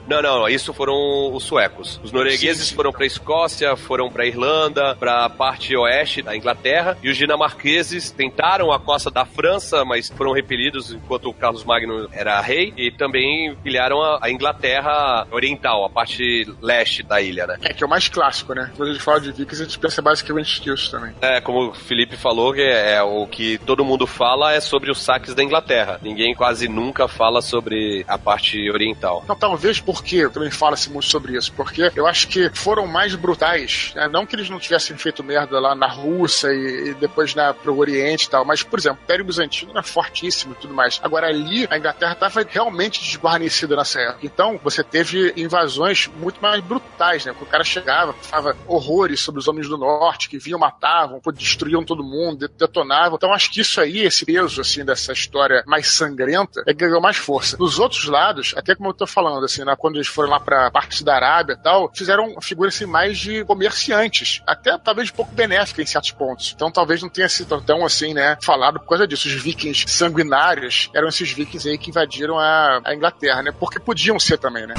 Não, não, não, isso foram os suecos. Os noruegueses Sim, sim. foram pra Escócia, foram pra Irlanda, pra parte oeste da Inglaterra, e os dinamarqueses tentaram a costa da França, mas foram repelidos enquanto o Carlos Magno era rei, e também pilharam a, a Inglaterra oriental, a parte leste da ilha, né? É, que é o mais clássico, né? Quando a gente fala de Vikings, a gente pensa basicamente nisso também. É, como o Felipe falou, que é o que todo mundo fala é sobre os saques da Inglaterra. Ninguém quase nunca fala sobre a parte oriental. Então, talvez porque também fala-se muito sobre isso, porque eu acho que foram mais brutais, né? não que eles não tivessem feito merda lá na Rússia e, e depois na, pro Oriente e tal, mas, por exemplo, o Império Bizantino era fortíssimo e tudo mais. Agora, ali, a Inglaterra estava realmente desguarnecida nessa época. Então, você teve invasões muito mais brutais, né? Quando o cara chegava, falava horrores sobre os homens do norte, que vinham, matavam, destruíam todo mundo, detonavam. Então, acho que isso aí, esse peso, assim, dessa história mais sangrenta, é que ganhou mais força. Nos outros lados, até como eu tô falando, assim, né, quando eles foram lá pra parte da Arábia e tal, fizeram uma figura, assim, mais de comerciantes. Até, talvez, um pouco benéfica em certos pontos. Então, talvez não tenha sido tão, assim, né, falado por causa disso. Os vikings sanguinários eram esses vikings aí que invadiram a, a Inglaterra, né? Porque podiam ser também, né?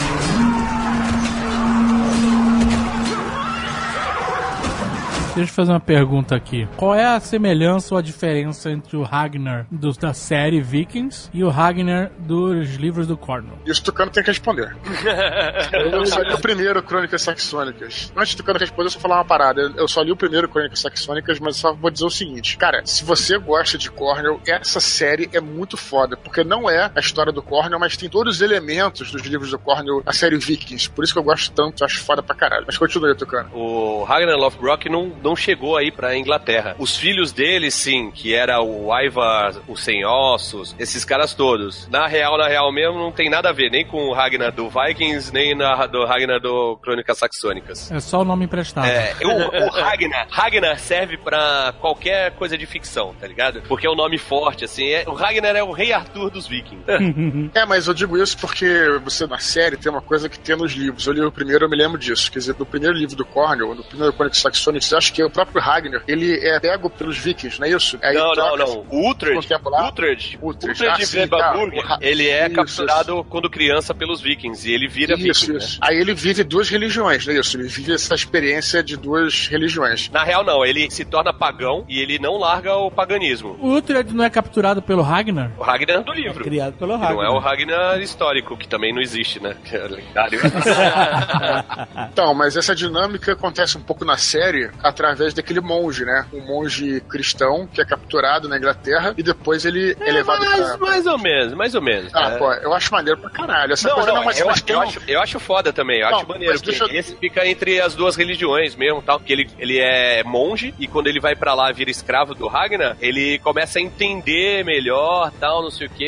Deixa eu fazer uma pergunta aqui. Qual é a semelhança ou a diferença entre o Ragnar dos, da série Vikings e o Ragnar dos livros do Cornwall? Isso o Tucano tem que responder. eu só li o primeiro Crônicas Saxônicas. Antes do Tucano responder, eu só falar uma parada. Eu só li o primeiro Crônicas Saxônicas, mas só vou dizer o seguinte. Cara, se você gosta de Cornwall, essa série é muito foda, porque não é a história do Cornwall, mas tem todos os elementos dos livros do Cornwall, a série Vikings. Por isso que eu gosto tanto, acho foda pra caralho. Mas continue, Tucano. O Ragnar Lothbrok não, não chegou aí pra Inglaterra. Os filhos dele, sim, que era o Ivar, o Sem Ossos, esses caras todos. Na real, na real mesmo, não tem nada a ver, nem com o Ragnar do Vikings, nem na, do Ragnar do Crônicas Saxônicas. É só o nome emprestado. É, o, o Ragnar, Ragnar serve pra qualquer coisa de ficção, tá ligado? Porque é um nome forte, assim. É, o Ragnar é o rei Arthur dos vikings. É, mas eu digo isso porque você na série tem uma coisa que tem nos livros. Eu li o primeiro, eu me lembro disso. Quer dizer, no primeiro livro do Cornwall, no primeiro Crônicas Saxônicas, eu que o próprio Ragnar, ele é pego pelos vikings, não é isso? Aí não, não, não. O Uhtred, com o. Uhtred, Uhtred, Uhtred ah, de sim, tá. Ele é Isso, capturado quando criança pelos vikings e ele vira Isso, viking, isso. né? Aí ele vive duas religiões, não é isso? Ele vive essa experiência de duas religiões. Na real, não. Ele se torna pagão e ele não larga o paganismo. O Uhtred não é capturado pelo Ragnar? O Ragnar do livro. Criado pelo Que Não é Ragnar. o Ragnar histórico, que também não existe, né? Que é lendário. Então, mas essa dinâmica acontece um pouco na série através daquele monge, né? Um monge cristão que é capturado na Inglaterra e depois ele é, levado mais, pra. mais ou menos, mais ou menos. Ah, É. pô, eu acho maneiro pra caralho. Essa Não, coisa não, não, mas, eu, mas eu um- acho, eu acho foda também, eu Não, acho maneiro. mas que deixa Esse fica entre as duas religiões mesmo, tal, que ele, ele é monge e quando ele vai pra lá vira escravo do Ragnar, ele começa a entender melhor, tal, não sei o que,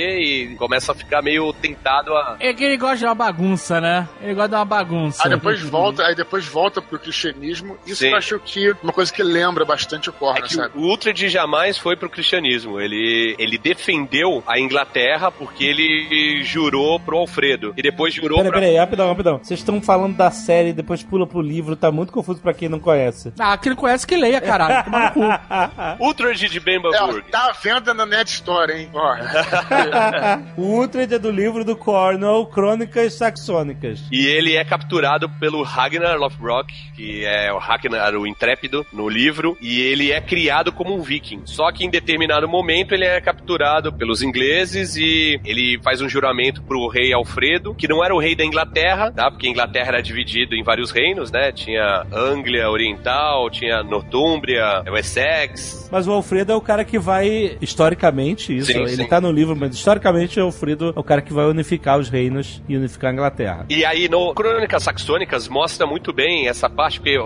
e começa a ficar meio tentado a... É que ele gosta de uma bagunça, né? Ele gosta de uma bagunça. Aí depois volta, aí depois volta pro cristianismo. Isso Sim. eu acho que uma coisa que lembra bastante o É Corna, que sabe? o Uhtred jamais foi pro cristianismo. Ele, ele defendeu a Inglaterra porque ele jurou pro Alfredo. E depois jurou Peraí, pra... peraí, rapidão, rapidão. Vocês estão falando da série e depois pula pro livro, tá muito confuso pra quem não conhece. Ah, quem não conhece que leia, caralho. Toma no cu. De É, Bembaburg. ó, tá à venda na Net Store, hein? Ó. o Uhtred é do livro do Cornwall, Crônicas Saxônicas. E ele é capturado pelo Ragnar Lothbrok, que é o Ragnar o Intrépido no livro, e ele é criado como um viking. Só que em determinado momento ele é capturado pelos ingleses e ele faz um juramento pro rei Alfredo, que não era o rei da Inglaterra, tá? Porque a Inglaterra era dividida em vários reinos, né? Tinha Anglia Oriental, tinha Nortúmbria, Wessex. Mas o Alfredo é o cara que vai, historicamente, isso, Sim, ele sim. tá no livro, mas historicamente o Alfredo é o cara que vai unificar os reinos e unificar a Inglaterra. E aí, no Crônicas Saxônicas, mostra muito bem essa parte, porque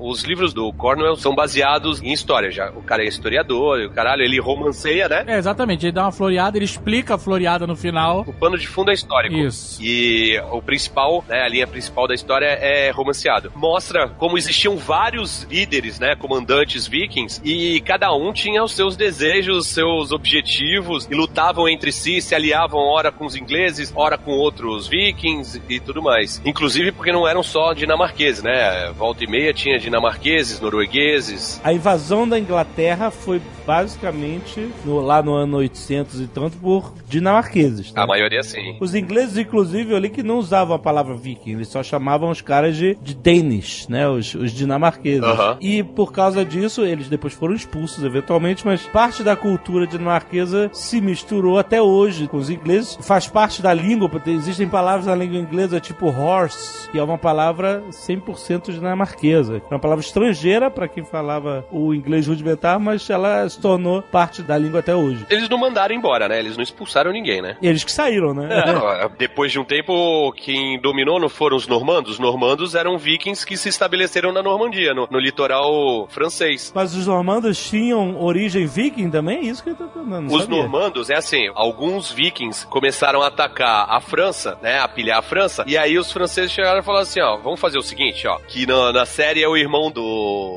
os livros do Cornwell são baseados em história. Já, o cara é historiador, o caralho, ele romanceia, né? É, exatamente. Ele dá uma floreada, ele explica a floreada no final. O pano de fundo é histórico. Isso. E o principal, né, a linha principal da história é romanceado. Mostra como existiam vários líderes, né, comandantes vikings, e cada um tinha os seus desejos, seus objetivos, e lutavam entre si, se aliavam ora com os ingleses, ora com outros vikings e tudo mais. Inclusive porque não eram só dinamarqueses, né? Volta e meia tinha dinamarqueses, noruegueses. A invasão da Inglaterra foi basicamente no- lá no ano 800 e tanto por dinamarqueses. né? A maioria sim. Os ingleses, inclusive, eu li que não usavam a palavra viking, eles só chamavam os caras de, de Danish, né? Os, os dinamarqueses. E por causa disso, eles depois foram expulsos eventualmente, mas parte da cultura dinamarquesa se misturou até hoje com os ingleses. Faz parte da língua, porque existem palavras na língua inglesa tipo horse, que é uma palavra 100% dinamarquesa. É uma palavra estrangeira para quem falava o inglês rudimentar, mas ela se tornou parte da língua até hoje. Eles não mandaram embora, né? Eles não expulsaram ninguém, né? Eles que saíram, né? É, depois de um tempo, quem dominou não foram os normandos. Os normandos eram vikings que se estabeleceram na Normandia, no, no litoral francês. Mas os normandos tinham origem viking também? É isso que eu tô falando. não Os sabia. normandos, é assim, alguns vikings começaram a atacar a França, né, a pilhar a França, e aí os franceses chegaram e falaram assim, ó, vamos fazer o seguinte, ó, que na, na série é o irmão do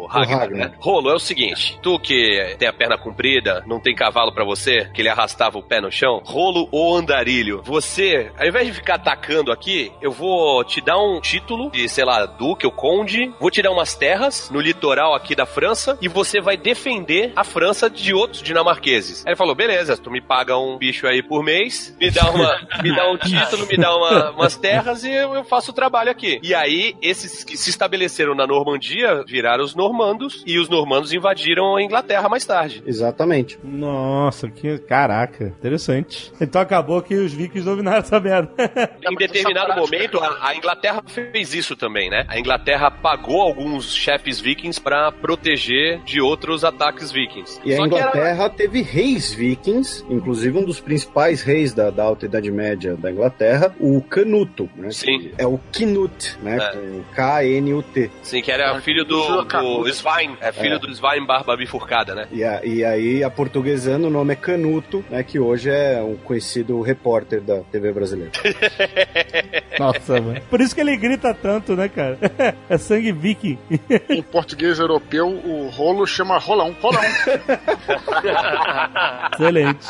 Ragnar, Ragnar. né? Rolo, é o seguinte, tu que tem a perna comprida, não tem cavalo pra você, que ele arrastava o pé no chão, rolo ou andarilho, você, ao invés de ficar atacando aqui, eu vou te dar um título de, sei lá, duque ou conde, vou te dar umas terras no litoral aqui da França, e você vai defender a França de outros dinamarqueses. Aí ele falou, beleza, tu me paga um bicho aí por mês, me dá uma, me dá um título, me dá uma- umas terras e eu, eu faço o trabalho aqui. E aí, esses que se estabeleceram na Normandia viraram os normandos e os normandos invadiram a Inglaterra mais tarde. Exatamente. Nossa, que caraca, interessante. Então acabou que os vikings dominaram essa merda. Em determinado momento, a, a Inglaterra fez isso também, né? A Inglaterra pagou alguns chefes vikings pra proteger de outros ataques vikings. E a Só era- Inglaterra teve reis vikings, inclusive um dos principais reis da, da Alta Idade Média da Inglaterra, o Canuto, né? Sim. É o Knut, né? É. K-N-U-T. Sim, que era filho do, do Svein. É filho É. do Svein Barba Bifurcada, né? E, a- e aí, a portuguesando, o nome é Canuto, né? Que hoje é um conhecido repórter da TV brasileira. Nossa, mano. Por isso que ele grita tanto, né, cara? É sangue viking. Em português europeu, o rolo chama rolão. Rolão. Excelente.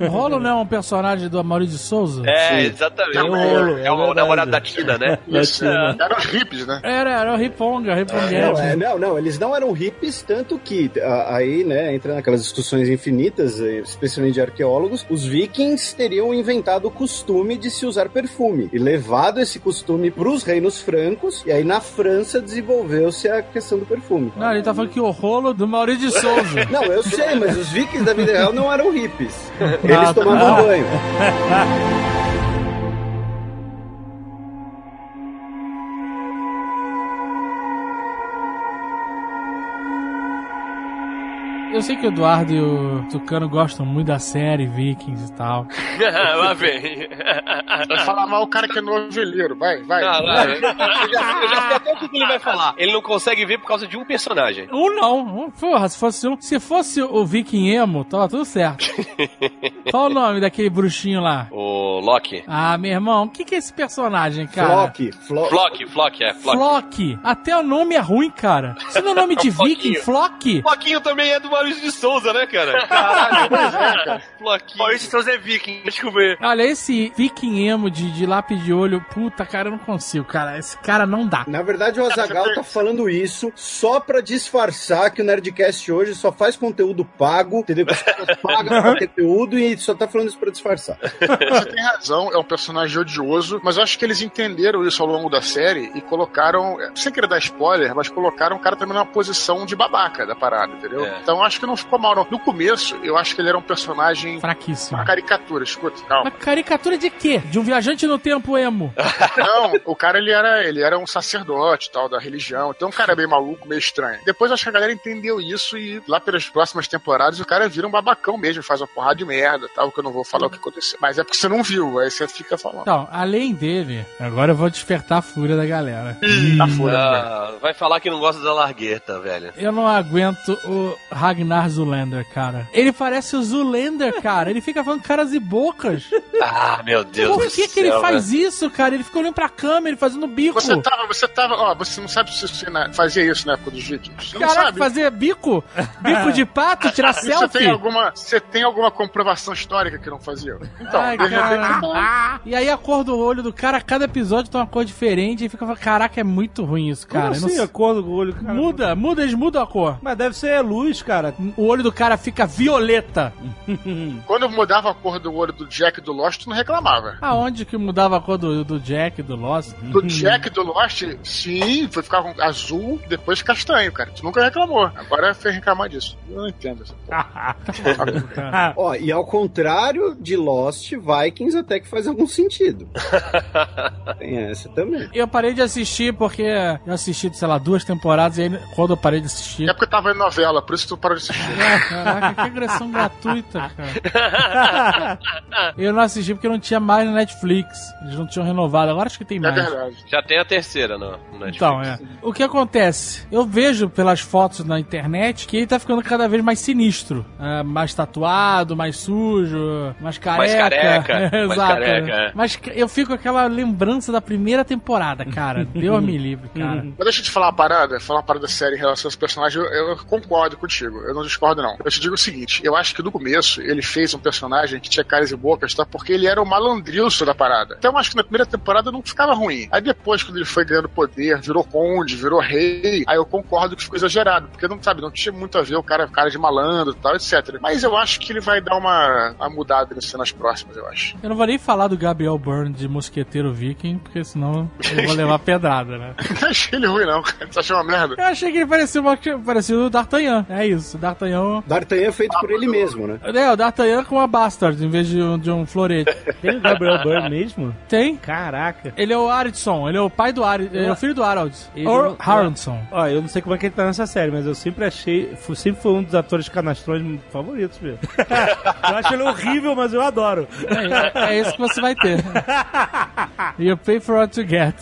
O Rolo não é um personagem do Amaury de Souza? É, exatamente. É o rolo, é, é o namorado da Tina, né? Isso. Latina. Eram os hippies, né? Era, era o Riponga, Riponguete. é, não, não, eles não eram hippies, tanto que a- aí, né, entra naquelas discussões infinitas, eh, especialmente de arqueólogos, os vikings teriam inventado o costume de se usar perfume e levado esse costume para os reinos francos, e aí na França desenvolveu-se a questão do perfume. Não, ele tá falando que o rolo do Maurício de Souza. Não, eu sei, mas os vikings da vida real não eram hippies. Ah, Eles tá. tomavam banho. Eu sei que o Eduardo e o Tucano gostam muito da série Vikings e tal. Lá vem. Vai falar mal o cara que é noveleiro. Vai, vai. Não, não, eu, já, eu já sei até o que ele vai falar. Ele não consegue ver por causa de um personagem. Um não. Porra, se fosse um. Se fosse o Viking Emo, tava tudo certo. Qual o nome daquele bruxinho lá? O Loki. Ah, meu irmão, o que, que é esse personagem, cara? Flock, Flock. Flock, Flock, é, Flock. Flock. Até o nome é ruim, cara. Isso não é nome de É. Viking? Flock? Floquinho também é do Maurício de Souza, né, cara? Caralho, pois é, cara. Floquinho. Maurício Souza é viking, deixa eu ver. Olha, esse Viking Emo de, de lápis de olho, puta, cara, eu não consigo, cara. Esse cara não dá. Na verdade, o Azagal tá falando isso só pra disfarçar que o Nerdcast hoje só faz conteúdo pago, entendeu? Que as pessoas pagam conteúdo e só tá falando isso pra disfarçar. Você tem razão, é um personagem odioso, mas eu acho que eles entenderam isso ao longo da série e colocaram, sem querer dar spoiler, mas colocaram o cara também numa posição de babaca da parada, entendeu? É. Então eu acho que não ficou mal, não. No começo, eu acho que ele era um personagem. Fraquíssimo. Uma caricatura, escuta, calma. Uma caricatura de quê? De um viajante no tempo emo. Não, o cara ele era, ele era um sacerdote tal da religião, então o cara é meio maluco, meio estranho. Depois acho que a galera entendeu isso e lá pelas próximas temporadas o cara vira um babacão mesmo, faz uma porrada de merda, tal, que eu não vou falar o que aconteceu. Mas é porque você não viu, aí você fica falando. Então, além dele, agora eu vou despertar a fúria da galera. Tá foda, velho. Ah, vai falar que não gosta da largueta, velho. Eu não aguento o Ragnar Zulander, cara. Ele parece o Zulander, cara. Ele fica falando caras e bocas. Ah, meu Deus Por do que, céu. que ele velho. faz isso, cara? Ele fica olhando pra câmera, ele fazendo bico. Você tava, você tava, ó, você não sabe se você fazia isso na época dos vikings. Você não Caraca, sabe. fazer bico? Bico de pato, tirar Você selfie? tem, alguma, você tem alguma comprovação histórica que não fazia? Então, Ai, cara. então, E aí a cor do olho do cara, cada episódio tem uma cor diferente e fica falando, caraca, é muito ruim isso, cara. Como Eu não assim, sei- a cor do olho, cara? Muda, muda, eles mudam a cor. Mas deve ser luz, cara. O olho do cara fica violeta. quando eu mudava a cor do olho do Jack e do Lost, tu não reclamava. Aonde que mudava a cor do, do Jack, do Lost? Do Jack e do Lost, sim, foi ficar com azul, depois castanho, cara. Tu nunca reclamou. Agora fez reclamar disso. Eu não entendo essa porra. Ó, e ao contrário de Lost, Vikings até que faz algum sentido. Tem essa também. Eu parei de assistir porque eu assisti, sei lá, duas temporadas e aí quando eu parei de assistir. É porque eu tava em novela, por isso tu parou Ah, caraca, que agressão gratuita, cara. Eu não assisti porque não tinha mais no Netflix. Eles não tinham renovado. Agora acho que tem É mais. verdade. Já tem a terceira no, Netflix. Então, é. O que acontece? Eu vejo pelas fotos na internet que ele tá ficando cada vez mais sinistro. É, mais tatuado, mais sujo, mais careca. Mais careca, mais Exato. careca, é. Mas eu fico com aquela lembrança da primeira temporada, cara. Deus me livre, cara. Mas deixa eu te falar uma parada, falar uma parada séria em relação a esse personagem. Eu, eu concordo contigo. Eu não discordo, não. Eu te digo o seguinte: eu acho que no começo ele fez um personagem que tinha caras e bocas, tá? Porque ele era o malandrilso da parada. Então eu acho que na primeira temporada não ficava ruim. Aí depois, quando ele foi ganhando poder, virou conde, virou rei, aí eu concordo que ficou exagerado. Porque não sabe, não tinha muito a ver o cara, cara de malandro e tal, etc. Mas eu acho que ele vai dar uma, uma mudada nas cenas próximas, eu acho. Eu não vou nem falar do Gabriel Byrne de mosqueteiro viking, porque senão eu vou levar pedrada, né? Não achei ele ruim, não, cara. Você achou uma merda? Eu achei que ele parecia, uma, parecia o D'Artagnan. É isso, o D'Artagnan. D'Artagnan é feito por ele mesmo, né? É, o D'Artagnan com uma Bastard em vez de, um- de um florete. Tem o Gabriel Byrne mesmo? Tem. Caraca. Ele é o Aridson, ele é o pai do Arid, ele é o filho do Harold. Or Haraldson. Ó, eu não sei como é que ele tá nessa série, mas eu sempre achei. Sempre foi um dos atores canastrões favoritos mesmo. eu acho ele horrível, mas eu adoro. É, é isso que você vai ter. You pay for what you get.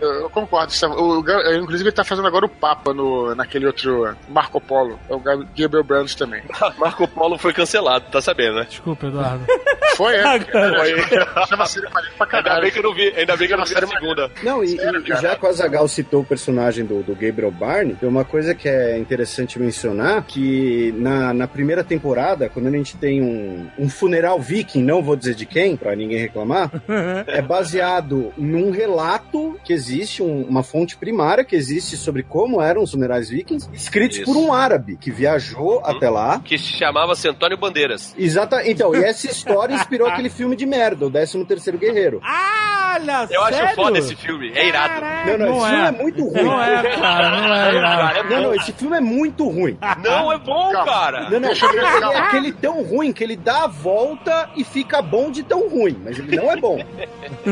Eu, concordo. O, o- inclusive, ele tá fazendo agora o Papa no, naquele outro Marco Polo. É o Gabriel Brandt também. Marco Polo foi cancelado, tá sabendo, né? Desculpa, Eduardo. Foi, é. Foi. Chama série Ainda bem que eu não vi, ainda bem que eu não vi a Série segunda. Não, e, Sério, e já que o Azagal citou o personagem do, do Gabriel Barney, tem uma coisa que é interessante mencionar, que na, na primeira temporada, quando a gente tem um, um funeral viking, não vou dizer de quem, pra ninguém reclamar, é baseado num relato que existe, um- uma fonte primária que existe sobre como eram os funerais vikings, escritos Isso. por um árabe que viajou até lá. Que se chamava-se Antônio Bandeiras. Exata, então, e essa história inspirou aquele filme de merda, o 13 terceiro Guerreiro. Olha, Eu sério? acho foda esse filme, é irado. Não, não, Não esse é. filme é muito ruim. Não é, cara, não é. Cara, é Não, não, esse filme é muito ruim. Não, é bom, cara. Não, não, é aquele tão ruim que ele dá a volta e fica bom de tão ruim, mas ele não é bom.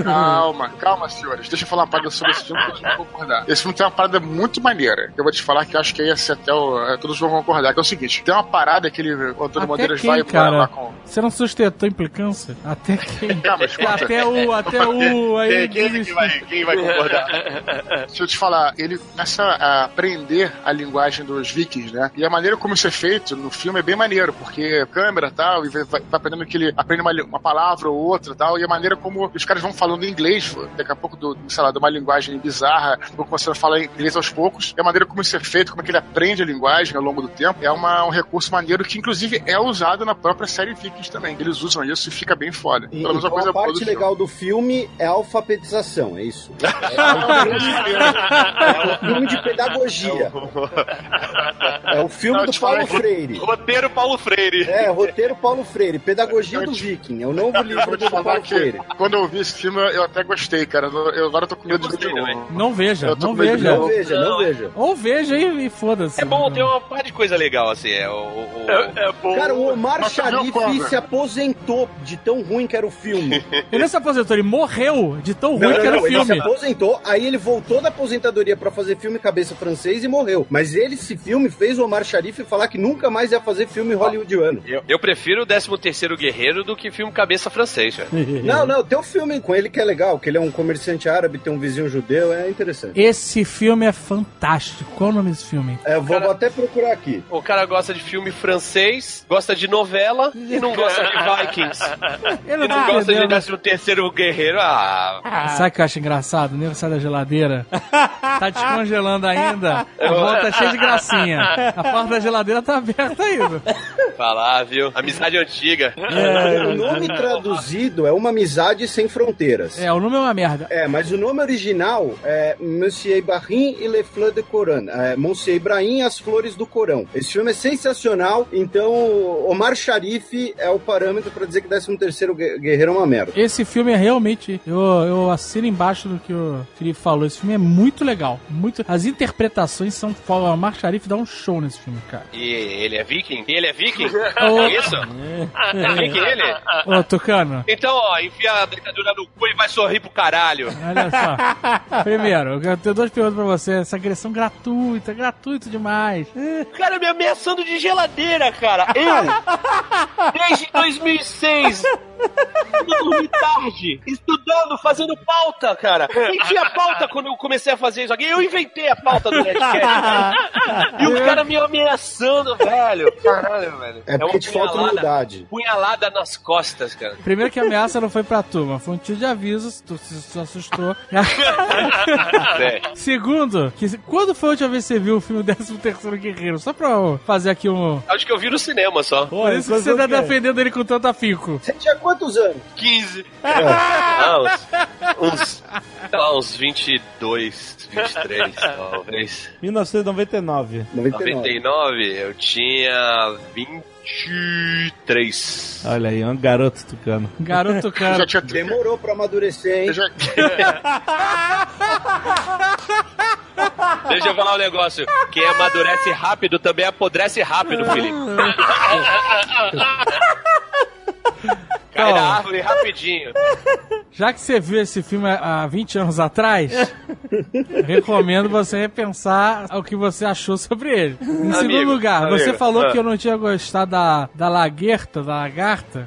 Calma, calma, senhores. Deixa eu falar uma parada sobre esse filme que a gente vai concordar. Esse filme tem uma parada muito maneira. que Eu vou te falar que eu acho que aí assim, até o, é, todos vão concordar. Que é o seguinte: tem uma parada que ele, o Antônio Bandeiras quem, vai cara? lá com. Você não sustentou implicância? Até quem? Calma, escuta. Até o, até o, aí... Quem, quem, que vai, quem vai concordar? Deixa eu te falar, ele começa a aprender a linguagem dos vikings, né? E a maneira como isso é feito no filme é bem maneiro, porque câmera e tal, e vai, vai aprendendo que ele aprende uma, uma palavra ou outra e tal, e a maneira como os caras vão falando inglês, daqui a pouco, do, sei lá, de uma linguagem bizarra, vão começando a falar inglês aos poucos, e a maneira como isso é feito, como é que ele aprende a linguagem ao longo do tempo, é uma- um recurso maneiro que, inclusive, é usado na própria série Vikings também. Eles usam isso e fica bem foda. E, Pelo menos uma então coisa a do parte filme. legal do filme é a alfabetização, é isso. É, é um filme de pedagogia. É o filme Não, do Paulo Freire. Roteiro Paulo Freire. É, roteiro Paulo Freire, Pedagogia do Viking. É o novo Eu livro do falar Paulo que Freire. quando eu vi esse filme eu até gostei, cara. Eu, eu- agora eu tô com medo de também. Não veja, não veja. Não veja, não veja. Ou veja e, e foda-se. É bom, tem uma parte de coisa legal, assim, é o... o- o- bom. Cara, o Omar Sharif se aposentou de tão ruim que era o filme. Ele não se aposentou, ele morreu de tão ruim Não, que era não, o ele se filme. aposentou, aí ele voltou da aposentadoria pra fazer filme cabeça francês e morreu. Mas ele, esse filme, fez o Omar Sharif falar que nunca mais ia fazer filme hollywoodiano. Eu, eu prefiro o 13º Guerreiro do que filme Cabeça Francês, velho. Não, não, tem um filme com ele que é legal, que ele é um comerciante árabe, tem um vizinho judeu, é interessante. Esse filme é fantástico. Qual o nome desse filme? É, eu vou, Cara- vou até procurar aqui. O cara gosta de filme francês, gosta de novela e não gosta de Vikings. Ele E não tá gosta de entendendo. 13º Guerreiro. Ah, Sabe o que eu acho engraçado? O nego sai da geladeira, tá descongelando ainda, a volta é cheia de gracinha. A porta da geladeira tá aberta ainda. falar, viu? Amizade antiga. o nome traduzido é Uma Amizade Sem Fronteiras. É, o nome é uma merda. É, mas o nome original é Monsieur Ibrahim e Les Fleurs de Coran. É Monsieur Ibrahim e as Flores do Corão. Esse filme é sensacional, então Omar Sharif é o parâmetro pra dizer que 13 terceiro Guerreiro é uma merda. Esse filme é realmente. Eu, eu assino embaixo do que o Felipe falou. Esse filme é muito legal. Muito, as interpretações são foda. O Mark Sharif dá um show nesse filme, cara. E ele é viking? E ele é viking? É isso? É viking ele? Ô, Tucano, Então, ó, enfia a dentadura no cu e vai sorrir pro caralho. olha só. Primeiro, eu tenho duas perguntas pra você. Essa agressão gratuita, gratuito demais. O cara me ameaçando de geladeira, cara. Eu, desde 2006, indo dormir tarde, estudando fazendo pauta, cara. Quem tinha pauta quando eu comecei a fazer isso aqui? Eu inventei a pauta do Nerdcast. cara. E o cara me ameaçando, velho. Caralho, velho. É porque te falta punhalada- humildade. Punhalada nas costas, cara. Primeiro que a ameaça não foi pra turma, foi um tiro de aviso, tu se se assustou. É. Segundo, que, quando foi a última vez que você viu o filme 13 Terceiro Guerreiro? Só pra eu fazer aqui um... Acho que eu vi no cinema só. Pô, Por isso que você tá defendendo ele com tanto afinco. Você tinha quantos anos? 15. Ah, uns, uns, sei lá, uns 22, 23, talvez. 1999. 99. 99, eu tinha 23. Olha aí, é um garoto tucano. Garoto Eu cara. já tinha Demorou pra amadurecer, hein? eu já- Deixa eu falar um negócio. Quem amadurece rápido também apodrece rápido, Felipe. Cai na árvore rapidinho. Já que você viu esse filme há 20 anos atrás, recomendo você repensar o que você achou sobre ele. Em segundo lugar, amigo, você falou ah. que eu não tinha gostado da, da laguerta, da lagarta.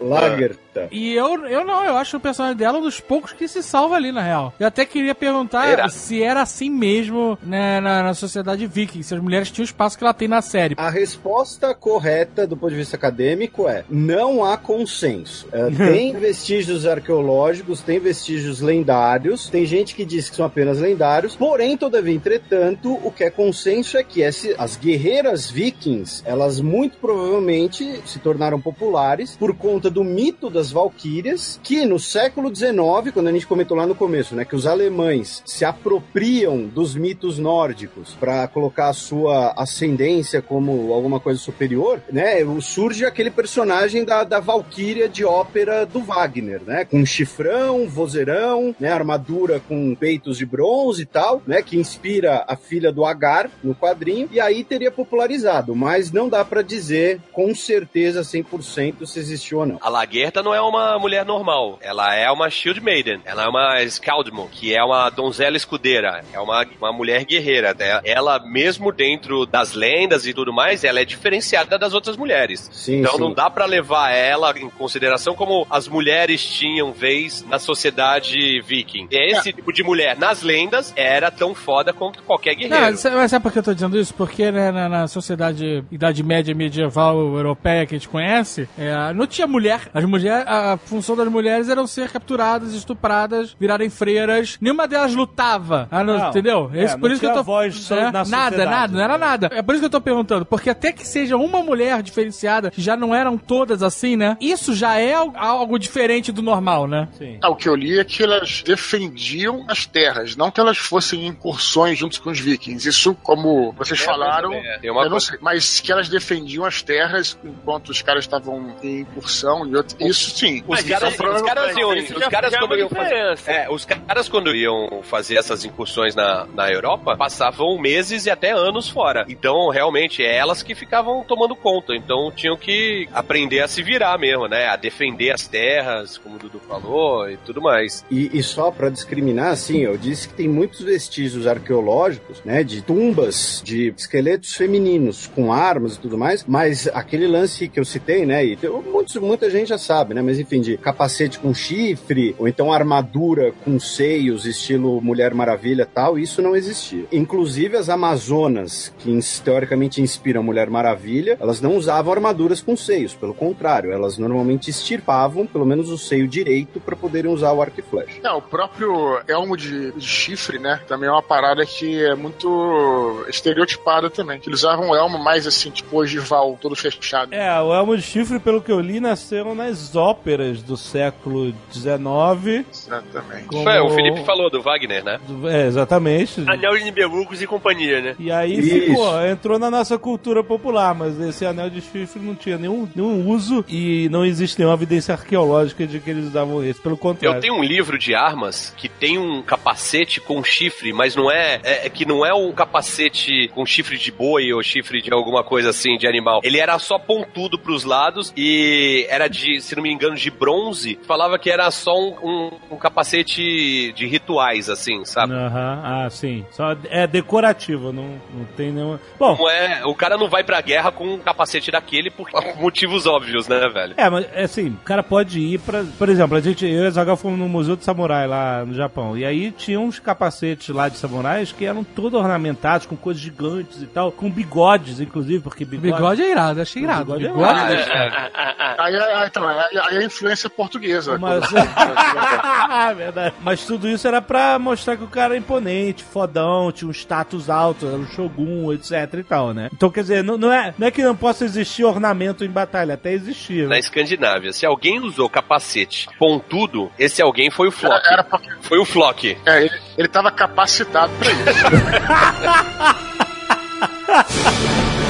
E eu, eu não, eu acho o personagem dela um dos poucos que se salva ali, na real. Eu até queria perguntar Será? se era assim mesmo né, na, na sociedade viking, se as mulheres tinham o espaço que ela tem na série. A resposta correta do ponto de vista acadêmico é: não há consenso. É, tem vestígios arqueológicos, tem vestígios lendários, tem gente que diz que são apenas lendários, porém, todavia, entretanto, o que é consenso é que esse- as guerreiras vikings, elas muito provavelmente se tornaram populares por conta do mito das valquírias, que no século XIX, quando a gente comentou lá no começo, né, que os alemães se apropriam dos mitos nórdicos para colocar a sua ascendência como alguma coisa superior, né, surge aquele personagem da, da valquíria de ópera do Wagner, né, com chifrão, vozeirão, né, armadura com peitos de bronze e tal, né, que inspira a filha do Agar no quadrinho, e aí teria popularizado, mas não dá para dizer com certeza 100% se existiu ou não. A Laguerta não é uma mulher normal. Ela é uma Shield Maiden. Ela é uma Skaldmo, que é uma donzela escudeira. É uma, uma mulher guerreira. né? Ela, mesmo dentro das lendas e tudo mais, ela é diferenciada das outras mulheres. Sim, então sim. não dá pra levar ela em consideração como as mulheres tinham vez na sociedade viking. Esse tipo de mulher nas lendas era tão foda quanto qualquer guerreiro. Não, sabe, mas sabe por que eu tô dizendo isso? Porque né, na, na sociedade Idade Média medieval europeia que a gente conhece, é, não tinha mulher. As mulheres, a função das mulheres era ser capturadas, estupradas, virarem freiras. Nenhuma delas lutava. Ah, não, Não, entendeu? é, Esse, não por isso que eu tô. voz é, na nada, nada, não era nada. É por isso que eu tô perguntando. Porque até que seja uma mulher diferenciada, que já não eram todas assim, né? Isso já é al- algo diferente do normal, né? Sim. Ah, o que eu li é que elas defendiam as terras, não que elas fossem incursões juntos com os vikings. Isso, como vocês falaram, É, tem uma eu não coisa- sei, mas que elas defendiam as terras enquanto os caras estavam em incursão e outro, isso sim. Os caras, os caras iam, os caras é quando iam fazer, é, os caras quando iam fazer essas incursões na, na Europa, passavam meses e até anos fora. Então, realmente, é elas que ficavam tomando conta. Então, tinham que aprender a se virar mesmo, né? A defender as terras, como o Dudu falou, e tudo mais. E, e só pra discriminar, assim, eu disse que tem muitos vestígios arqueológicos, né, de tumbas, de esqueletos femininos com armas e tudo mais, mas aquele lance que eu citei, né, e muitos, muita gente já sabe, né, mas enfim, de capacete com chifre, ou então armadura com seios, estilo Mulher Maravilha tal, isso não existia. Inclusive as Amazonas, que teoricamente inspiram Mulher Maravilha, elas não usavam armaduras com seios, pelo contrário, elas normalmente extirpavam pelo menos o seio direito para poderem usar o arco e flecha. É, o próprio elmo de, de chifre, né? Também é uma parada que é muito estereotipada também. Que eles usavam um elmo mais assim, tipo ogival, todo fechado. É, o Elmo de Chifre, pelo que eu li, nasceu nas óperas do século XIX. Exatamente. como- É, o Felipe falou do Wagner, né? É, exatamente. Anel de Nibelungos e companhia, né? E aí Isso. ficou, entrou na nossa cultura popular, mas esse anel de chifre não tinha nenhum, nenhum uso e não existe nenhuma evidência arqueológica de que eles usavam esse. Pelo contrário. Eu tenho um livro de armas que tem um capacete com chifre, mas não é, é, é que não é um capacete com chifre de boi ou chifre de alguma coisa assim, de animal. Ele era só pontudo pros lados e era de, se não me engano, de bronze. Falava que era só um, um- um capacete de rituais, assim, sabe? Aham, ah, sim. Só é decorativo, não, não tem nenhuma. Bom, Não é, o cara não vai pra guerra com um capacete daquele por motivos óbvios, né, velho? É, mas é assim, o cara pode ir pra. Por exemplo, a gente, eu e a Zagal fomos no Museu do Samurai lá no Japão. E aí tinha uns capacetes lá de samurais que eram todos ornamentados com coisas gigantes e tal, com bigodes, inclusive, porque O bigode. bigode é irado, achei irado. bigode é Bigode, irado. É, Aí, aí, então, aí, aí a influência portuguesa. Mas... Verdade. Mas tudo isso era pra mostrar que o cara é imponente, fodão, tinha um status alto, era um shogun, etc e tal, né? Então, quer dizer, não, não é, não é que não possa existir ornamento em batalha, até existia. Na né? Escandinávia, se alguém usou capacete pontudo, esse alguém foi o Flock. Era, era pra- Foi o Flock. é, ele, ele tava capacitado pra isso.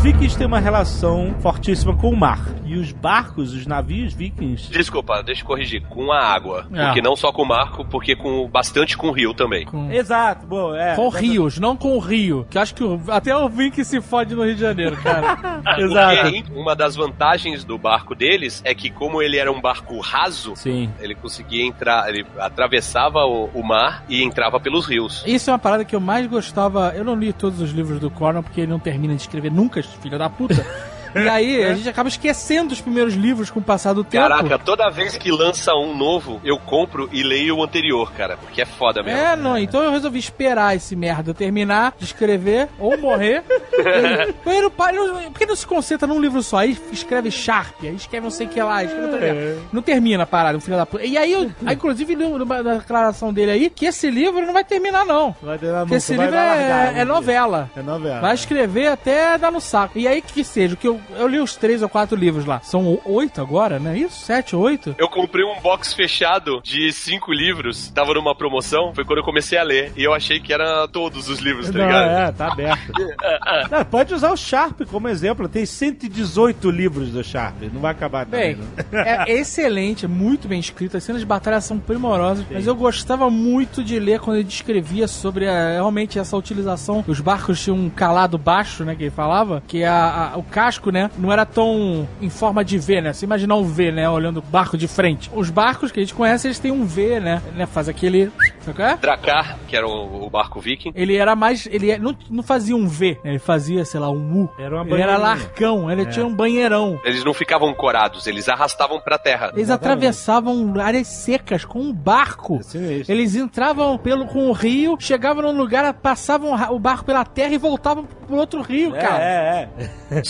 Os vikings têm uma relação fortíssima com o mar. E os barcos, os navios vikings. Desculpa, deixa eu corrigir. Com a água. É. Porque não só com o marco, porque com bastante com o rio também. Com, Exato, bom, é. com rios, não com o rio. Que eu acho que o- até o Vink se fode no Rio de Janeiro, cara. Exato. Porque uma das vantagens do barco deles é que, como ele era um barco raso, Sim. ele conseguia entrar, ele atravessava o, o mar e entrava pelos rios. Isso é uma parada que eu mais gostava. Eu não li todos os livros do Conan porque ele não termina de escrever nunca, filho da puta. E aí, a gente acaba esquecendo os primeiros livros com o passar do tempo. Caraca, toda vez que lança um novo, eu compro e leio o anterior, cara. Porque é foda mesmo. É, não, então eu resolvi esperar esse merda terminar de escrever ou morrer. Ele não Por que não se concentra num livro só? Aí escreve Sharp, aí escreve não sei o que lá, merda. Não termina a parada, o filho da puta. E aí, eu, aí, inclusive, na declaração dele aí que esse livro não vai terminar, não. Vai ter na Porque esse livro é, é novela. É novela. Vai escrever até dar no saco. E aí que seja, que eu, eu li os três ou quatro livros lá. São oito agora, né? Isso? Sete, oito? Eu comprei um box fechado de cinco livros, tava numa promoção, foi quando eu comecei a ler. E eu achei que era todos os livros, tá Não, ligado? é, tá aberto. Não, pode usar o Sharp como exemplo. Tem 118 livros do Sharp. Não vai acabar também. Bem, é excelente, é muito bem escrito. As cenas de batalha são primorosas. Mas eu gostava muito de ler quando ele descrevia sobre a- realmente essa utilização. Os barcos tinham um calado baixo, né? Que ele falava. Que a- a- o casco, né? Não era tão em forma de V, né? Você imaginar um V, né? Olhando o barco de frente. Os barcos que a gente conhece, eles têm um V, né? né? Faz aquele. Sabe é? Dracar, que era o, o barco viking. Ele era mais. Ele é- não, não fazia um V, né? Ele fazia, sei lá, um U. Era uma ele era larcão, ele tinha um banheirão. Eles não ficavam corados, eles arrastavam pra terra. Eles atravessavam áreas secas com um barco. É sinistro. Eles entravam pelo com o rio, chegavam num lugar, passavam o barco pela terra e voltavam pro outro rio, cara. É, é,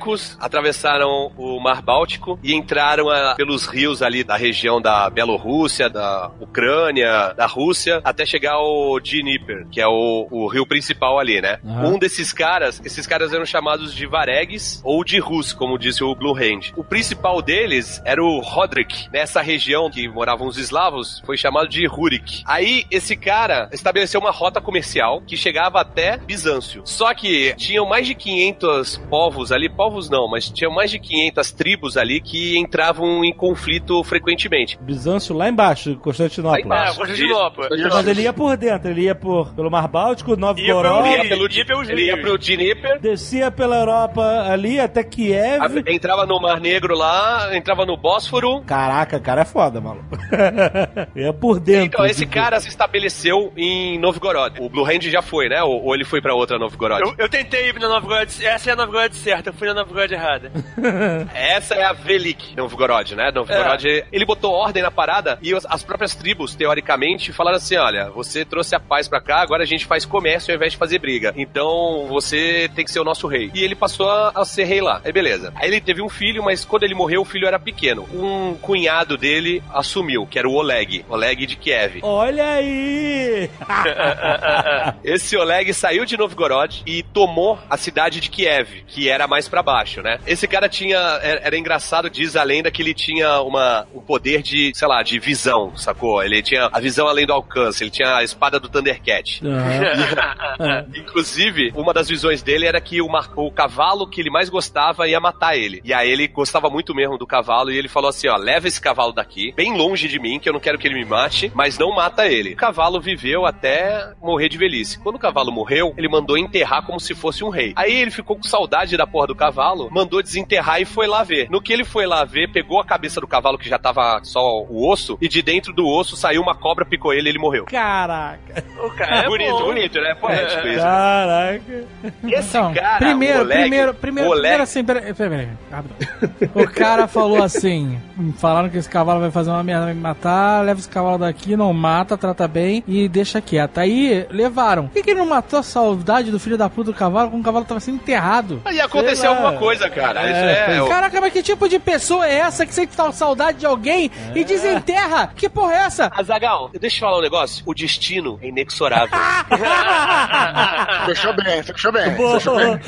Suecos atravessaram o Mar Báltico e entraram ah, pelos rios ali da região da Bielorrússia, da Ucrânia, da Rússia, até chegar ao Dnieper, que é o, o rio principal ali, né? Aham. Um desses caras, esses caras eram chamados de Varegues ou de Rus, como disse o Blue Hand. O principal deles era o Rodrik. Nessa região que moravam os eslavos, foi chamado de Rurik. Aí, esse cara estabeleceu uma rota comercial que chegava até Bizâncio. Só que tinham mais de 500 povos ali, povos não, mas tinham mais de 500 tribos ali que entravam em conflito frequentemente. Bizâncio lá embaixo, Constantinopla. Lá embaixo. É, Constantinopla. Mas ele ia por dentro, ele ia por, pelo Mar Báltico, Ia Novgorod, pelo Ia pelo, Ia pelos ele ia pro Dnieper, descia pela Europa ali até Kiev. a- entrava no Mar Negro lá, entrava no Bósforo. Caraca, cara é foda, maluco. é por dentro. Então, esse tipo. cara se estabeleceu em Novgorod. O Blue Hand já foi, né? Ou, ou ele foi pra outra Novgorod? Eu, eu tentei ir na Novgorod. Essa é a Novgorod certa, eu fui na Novgorod errada. Essa é a Velik Novgorod, né? Novgorod, ele botou ordem na parada e as- as próprias tribos, teoricamente, falaram assim: olha, você trouxe a paz pra cá, agora a gente faz comércio ao invés de fazer briga. Então você tem que ser o nosso rei. E ele passou a, a ser rei lá. Aí beleza. Aí ele teve um filho, mas quando ele morreu, o filho era pequeno. Um cunhado dele assumiu, que era o Oleg. Oleg de Kiev. Olha aí! Esse Oleg saiu de Novgorod e tomou a cidade de Kiev, que era mais pra baixo, né? Esse cara tinha. Era, era engraçado, diz a lenda, que ele tinha uma, um poder de, sei lá, de visão, sacou? Ele tinha a visão além do alcance, ele tinha a espada do Thundercat. Inclusive, uma das visões dele era que o, o cavalo que ele mais gostava ia matar ele. E aí ele gostava muito mesmo do cavalo e ele falou assim: ó, leva esse cavalo daqui, bem longe de mim, que eu não quero que ele me mate, mas não mata ele. O cavalo viveu até morrer de velhice. Quando o cavalo morreu, ele mandou enterrar como se fosse um rei. Aí ele ficou com saudade da porra do cavalo, mandou desenterrar e foi lá ver. No que ele foi lá ver, pegou a cabeça do cavalo que já tava só o osso, e de dentro do osso saiu uma cobra, picou ele e ele morreu. Caraca! O cara é bonito, bom. bonito, né? Poético isso. Caraca! Esse Então, cara, primeiro, o Oleg, primeiro, primeiro, o Oleg- primeiro assim, peraí, peraí. O cara falou assim, falaram que esse cavalo vai fazer uma merda, vai me matar, leva esse cavalo daqui, não mata, trata bem e deixa quieto. Aí, levaram. Por que, que ele não matou a saudade do filho da puta do cavalo quando o cavalo tava sendo enterrado? Aí aconteceu. Alguma coisa, cara. É, Isso é. Caraca, mas que tipo de pessoa é essa que sente tal saudade de alguém e desenterra? Que porra é essa? Azagal, deixa eu falar um negócio. O destino é inexorável. Fechou bem, fechou bem. Boa. Fechou bem.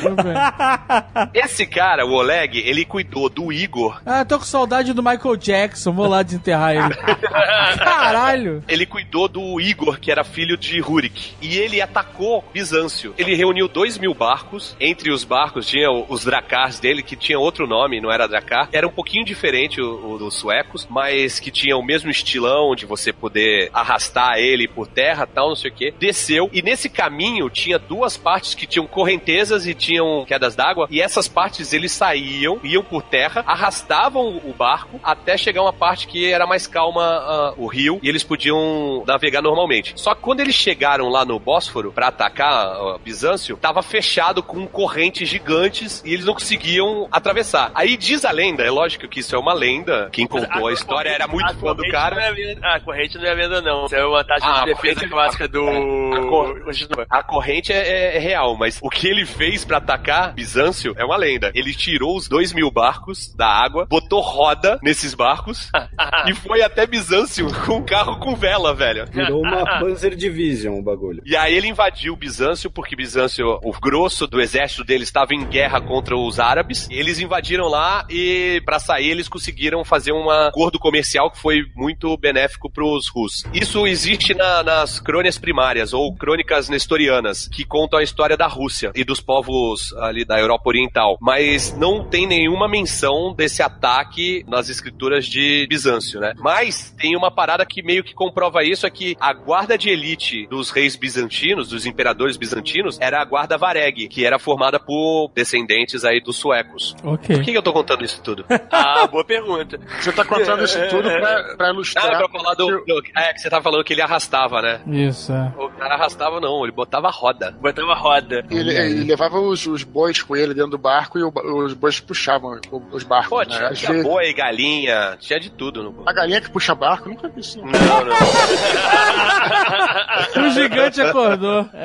Esse cara, o Oleg, ele cuidou do Igor. Ah, tô com saudade do Michael Jackson, vou lá desenterrar ele. Caralho! Ele cuidou do Igor, que era filho de Rurik. E ele atacou Bizâncio. Ele reuniu dois mil barcos. Entre os barcos tinha os Drakars dele, que tinha outro nome, não era Drakar. Era um pouquinho diferente o, o dos suecos, mas que tinha o mesmo estilão de você poder arrastar ele por terra tal, não sei o que. Desceu. E nesse caminho tinha duas partes que tinham correntezas e tinham quedas d'água. E essas partes eles saíam, iam por terra, arrastavam o barco até chegar uma parte que era mais calma ah, o rio e eles podiam navegar normalmente. Só que quando eles chegaram lá no Bósforo pra atacar ah, Bizâncio, tava fechado com correntes gigantes e eles não conseguiam atravessar. Aí diz a lenda, é lógico que isso é uma lenda, quem contou a história era muito fã do cara. Não é venda, a corrente não é venda, não. Isso é uma taxa Ah, a de defesa corrente- clássica do. a cor-. A corrente é, é- é real, mas o que ele fez pra atacar Bizâncio é uma lenda. Ele tirou os dois mil barcos da água, botou roda nesses barcos e foi até Bizâncio com um carro com vela, velho. Virou uma Panzer Division o bagulho. E aí ele invadiu Bizâncio, porque Bizâncio, o grosso do exército dele estava em guerra contra os árabes. Eles invadiram lá e pra sair eles conseguiram fazer um acordo comercial que foi muito benéfico pros russos. Isso existe na- nas crônicas primárias ou crônicas nestorianas, que contam a história da Rússia e dos povos ali da Europa Oriental, mas não tem nenhuma menção desse ataque nas escrituras de Bizâncio, né? Mas tem uma parada que meio que comprova isso, é que a guarda de elite dos reis bizantinos, dos imperadores bizantinos, era a guarda Vareg, que era formada por descendentes aí dos suecos. Ok. Por que eu tô contando isso tudo? Ah, boa pergunta. Você tá contando isso tudo pra, pra Ah, ilustrar. pra falar do, que- do- É, que você tava falando que ele arrastava, né? Isso, é. O cara arrastava não, ele botava roda. Botava roda. Ele, ele levava os, os bois com ele dentro do barco e o os bois puxavam os barcos. Pô, né? tinha, Às tinha boi, galinha, tinha de tudo no A galinha que puxa barco, nunca vi isso. não. Não, não. O gigante acordou.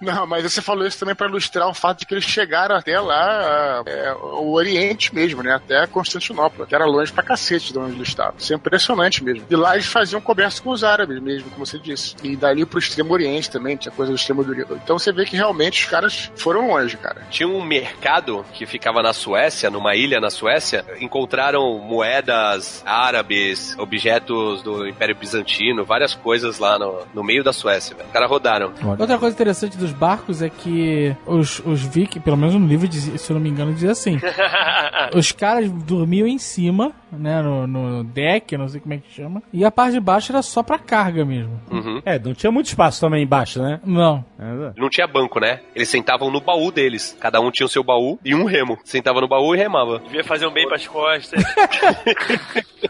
Não, mas você falou isso também pra ilustrar o fato de que eles chegaram até lá, é, o Oriente mesmo, né? Até Constantinopla, que era longe pra cacete de onde eles estavam. Isso é impressionante mesmo. E lá eles faziam comércio com os árabes mesmo, como você disse. E dali pro Extremo Oriente também, tinha coisa do Extremo Oriente. Então você vê que realmente os caras foram longe, cara. Tinha um mercado que ficava na Suécia, numa ilha na Suécia. Encontraram moedas árabes, objetos do Império Bizantino, várias coisas lá no, no meio da Suécia. velho. Os caras rodaram. Outra coisa interessante dos barcos é que os, os vikings, pelo menos no livro, se eu não me engano, dizia assim: os caras dormiam em cima, né, no, no deck, não sei como é que chama, e a parte de baixo era só pra carga mesmo. Uhum. É, não tinha muito espaço também embaixo, né? Não. Não tinha banco, né? Eles sentavam no baú deles. Cada um tinha o seu baú e um remo. Sentava no baú e remava. Devia fazer um bem pras costas.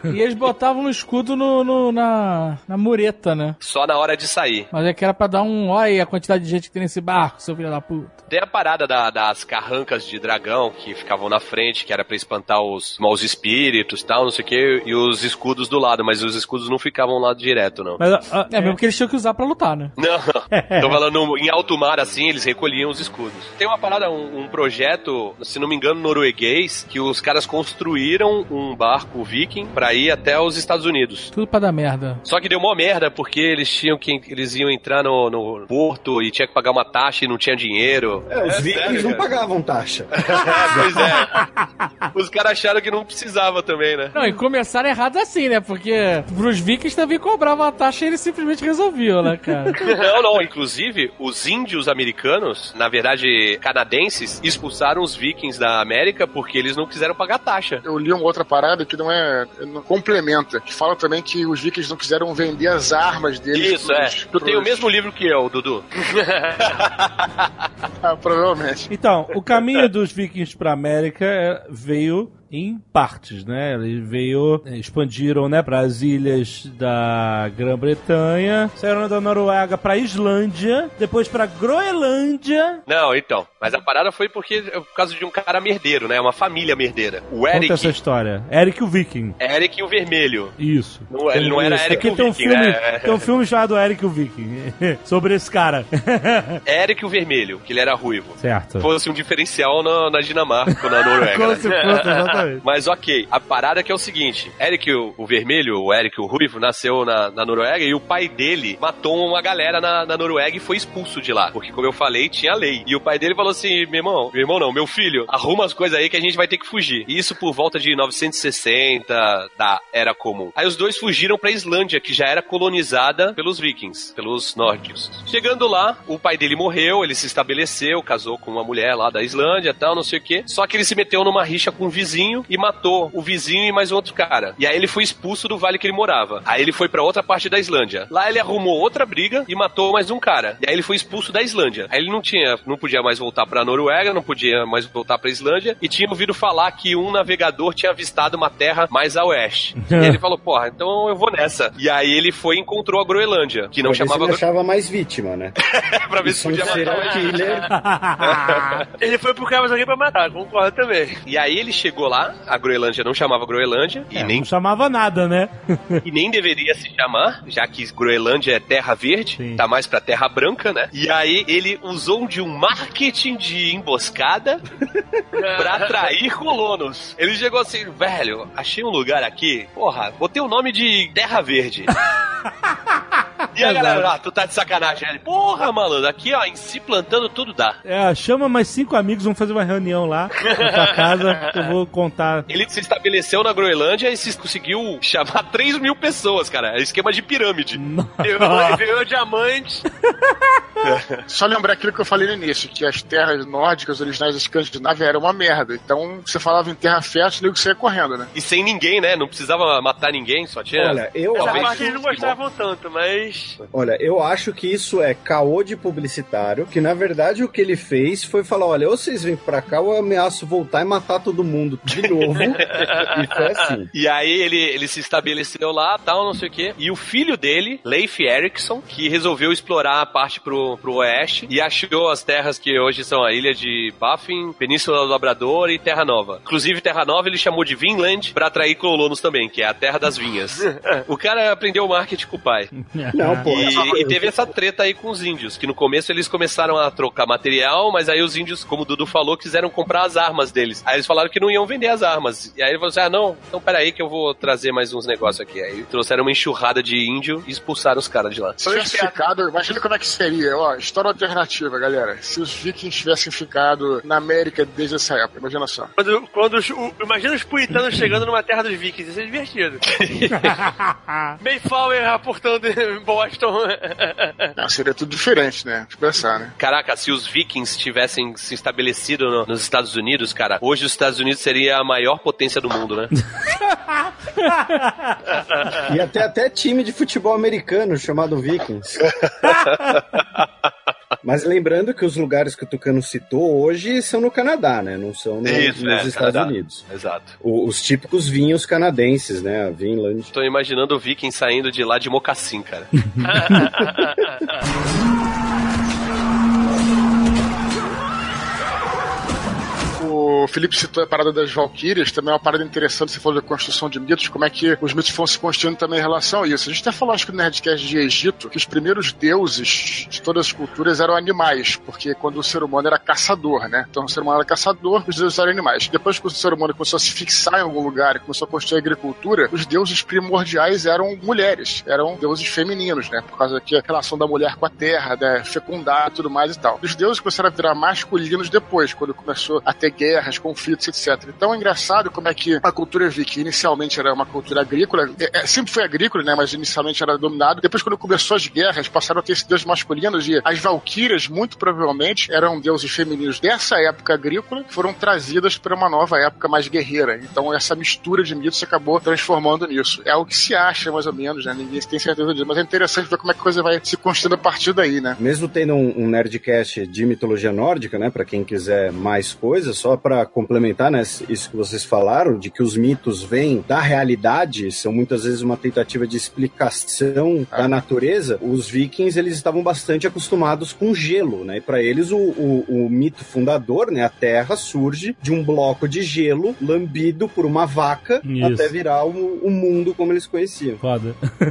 E eles botavam um escudo no, no- na, na mureta, né? Só na hora de sair. Mas é que era pra dar um. Olha aí a quantidade de gente que tem nesse barco, seu filho da puta. Tem a parada da- das carrancas de dragão que ficavam na frente, que era pra espantar os maus espíritos tal, não sei o que, e os escudos do lado, mas os escudos não ficavam lá direto, não. Mas, ah, É, mesmo que eles tinham que usar pra lutar, né? Não, tô falando em alto mar assim, eles recolhiam os escudos. Tem uma parada, um, um projeto, se não me engano, norueguês, que os caras construíram um barco viking pra ir até os Estados Unidos. Tudo pra dar merda. Só que deu mó merda, porque eles tinham que. Eles iam entrar no, no porto e tinha que pagar uma taxa e não tinha dinheiro. É, os É vikings sério, não pagavam taxa. pois é. Os caras acharam que não precisava também, né? Não, e começaram errado assim, né? Porque pros vikings também cobravam a taxa e eles simplesmente resolviam, né, cara? Não, não. Inclusive, os índios americanos, na verdade, canadenses, expulsaram os vikings da América porque eles não quiseram pagar taxa. Eu li uma outra parada que não é. não complementa, que fala também que os vikings não quiseram vender as armas deles. Isso, é. pros- Tu tem o pros- mesmo livro que eu, Dudu. Ah, provavelmente. Então, o caminho dos vikings pra América é- veio em partes, né? Ele veio, expandiram, né, para as ilhas da Grã-Bretanha, saíram da Noruega para Islândia, depois para Groenlândia. Não, então. Mas a parada foi porque por causa de um cara merdeiro, né? Uma família merdeira. O Conta Eric. essa história. Eric o Viking. Eric o Vermelho. Isso. Não, ele não era Isso. Eric Aqui o tem um Viking, filme, né? tem um filme chamado Eric o Viking sobre esse cara. Eric o Vermelho, que ele era ruivo. certo. Fosse um diferencial na, na Dinamarca na Noruega. Com né? certeza, Mas ok, a parada que é o seguinte: Eric o, o Vermelho, o Eric o Ruivo, nasceu na, na Noruega e o pai dele matou uma galera na, na Noruega e foi expulso de lá. Porque, como eu falei, tinha lei. E o pai dele falou assim: meu irmão, meu irmão não, meu filho, arruma as coisas aí que a gente vai ter que fugir. E isso por volta de 960 da Era Comum. Aí os dois fugiram pra Islândia, que já era colonizada pelos vikings, pelos nórdicos. Chegando lá, o pai dele morreu, ele se estabeleceu, casou com uma mulher lá da Islândia tal, não sei o quê. Só que ele se meteu numa rixa com um vizinho e matou o vizinho e mais outro cara. E aí ele foi expulso do vale que ele morava. Aí ele foi pra outra parte da Islândia. Lá ele arrumou outra briga e matou mais um cara. E aí ele foi expulso da Islândia. Aí ele não tinha, não podia mais voltar pra Noruega, não podia mais voltar pra Islândia e tinha ouvido falar que um navegador tinha avistado uma terra mais a oeste. e ele falou, porra, então eu vou nessa. E aí ele foi e encontrou a Groenlândia, que não Pra ver se chamava ele achava mais vítima, né? pra ver se Isso podia matar. killer. Ele foi pro cara mais alguém pra matar, concordo também. E aí ele chegou lá, a Groenlândia não chamava Groenlândia e É, nem Não chamava nada, né? e nem deveria se chamar, já que Groenlândia é terra verde, Sim. tá mais pra terra branca, né? E aí ele usou de um marketing de emboscada pra atrair colonos. Ele chegou assim, velho, achei um lugar aqui, porra, botei o nome de Terra Verde. E a galera, ah, tu tá de sacanagem. Ele, porra, malandro, aqui ó, em si plantando tudo dá. É, chama mais cinco amigos, vamos fazer uma reunião lá na tua casa, que eu vou contar. Ele se estabeleceu na Groenlândia e se conseguiu chamar 3 mil pessoas, cara. É esquema de pirâmide. Ganhou diamante. Só lembrar aquilo que eu falei no início, que as terras nórdicas originais da Escandinávia eram uma merda. Então, você falava em terra fértil, o nego saia correndo, né? E sem ninguém, né? Não precisava matar ninguém, só tinha. Olha, eu Essa Talvez- parte eles não gostavam tanto, mas. Olha, eu acho que isso é caô de publicitário, que na verdade o que ele fez foi falar, olha, ou vocês vêm pra cá ou eu ameaço voltar e matar todo mundo de novo. e foi assim. E aí ele, ele se estabeleceu lá, tal, não sei o quê. E o filho dele, Leif Erikson, que resolveu explorar a parte pro, pro oeste e achou as terras que hoje são a ilha de Baffin, Península do Labrador e Terra Nova. Inclusive, Terra Nova ele chamou de Vinland pra atrair colonos também, que é a terra das vinhas. o cara aprendeu marketing com o pai. Não, pô. E, e teve essa treta aí com os índios, que no começo eles começaram a trocar material, mas aí os índios, como o Dudu falou, quiseram comprar as armas deles. Aí eles falaram que não iam vender as armas. E aí ele falou assim: ah, não, então peraí que eu vou trazer mais uns negócios aqui. Aí trouxeram uma enxurrada de índio e expulsaram os caras de lá. Se tivesse ficado, imagina como é que seria, ó, história alternativa, galera. Se os vikings tivessem ficado na América desde essa época, imagina só. Quando, quando os, o- imagina os puritanos chegando numa terra dos vikings, isso é divertido. Mayflower aportando Boston. Não, seria tudo diferente, né? Eu pensar, né? Caraca, se os vikings tivessem se estabelecido no- nos Estados Unidos, cara, hoje os Estados Unidos seria a maior potência do mundo, né? E até, até time de futebol americano chamado Vikings. Mas lembrando que os lugares que o Tucano citou hoje são no Canadá, né? Não são no- Isso, nos é, Estados Canadá. Unidos. Exato. O- os típicos vinhos canadenses, né? A Vinland. Tô imaginando o viking saindo de lá de mocassim, cara. O Felipe citou a parada das Valkyrias, também é uma parada interessante, você falou da construção de mitos, como é que os mitos foram se construindo também em relação a isso. A gente até falou, acho que no Nerdcast de Egito, que os primeiros deuses de todas as culturas eram animais, porque quando o ser humano era caçador, né? Então o ser humano era caçador, os deuses eram animais. Depois que o ser humano começou a se fixar em algum lugar e começou a construir a agricultura, os deuses primordiais eram mulheres, eram deuses femininos, né? Por causa que a relação da mulher com a terra, né? Fecundar, tudo mais e tal. Os deuses começaram a virar masculinos depois, quando começou a ter guerras, conflitos, etc. Então é engraçado como é que a cultura viking inicialmente era uma cultura agrícola, é, é, sempre foi agrícola, né? Mas inicialmente era dominado. Depois, quando começou as guerras, passaram a ter esses deuses masculinos e as valquírias, muito provavelmente, eram deuses femininos dessa época agrícola foram trazidas para uma nova época mais guerreira. Então essa mistura de mitos acabou transformando nisso. É o que se acha, mais ou menos, né? Ninguém tem certeza disso. Mas é interessante ver como é que a coisa vai se construindo a partir daí, né? Mesmo tendo um, um Nerdcast de mitologia nórdica, né? Pra quem quiser mais coisas, só pra complementar, né, isso que vocês falaram, de que os mitos vêm da realidade, são muitas vezes uma tentativa de explicação da natureza, os vikings, eles estavam bastante acostumados com gelo, né, e para eles o, o, o, mito fundador, né, a Terra surge de um bloco de gelo lambido por uma vaca Isso. até virar o, o mundo como eles conheciam. Foda.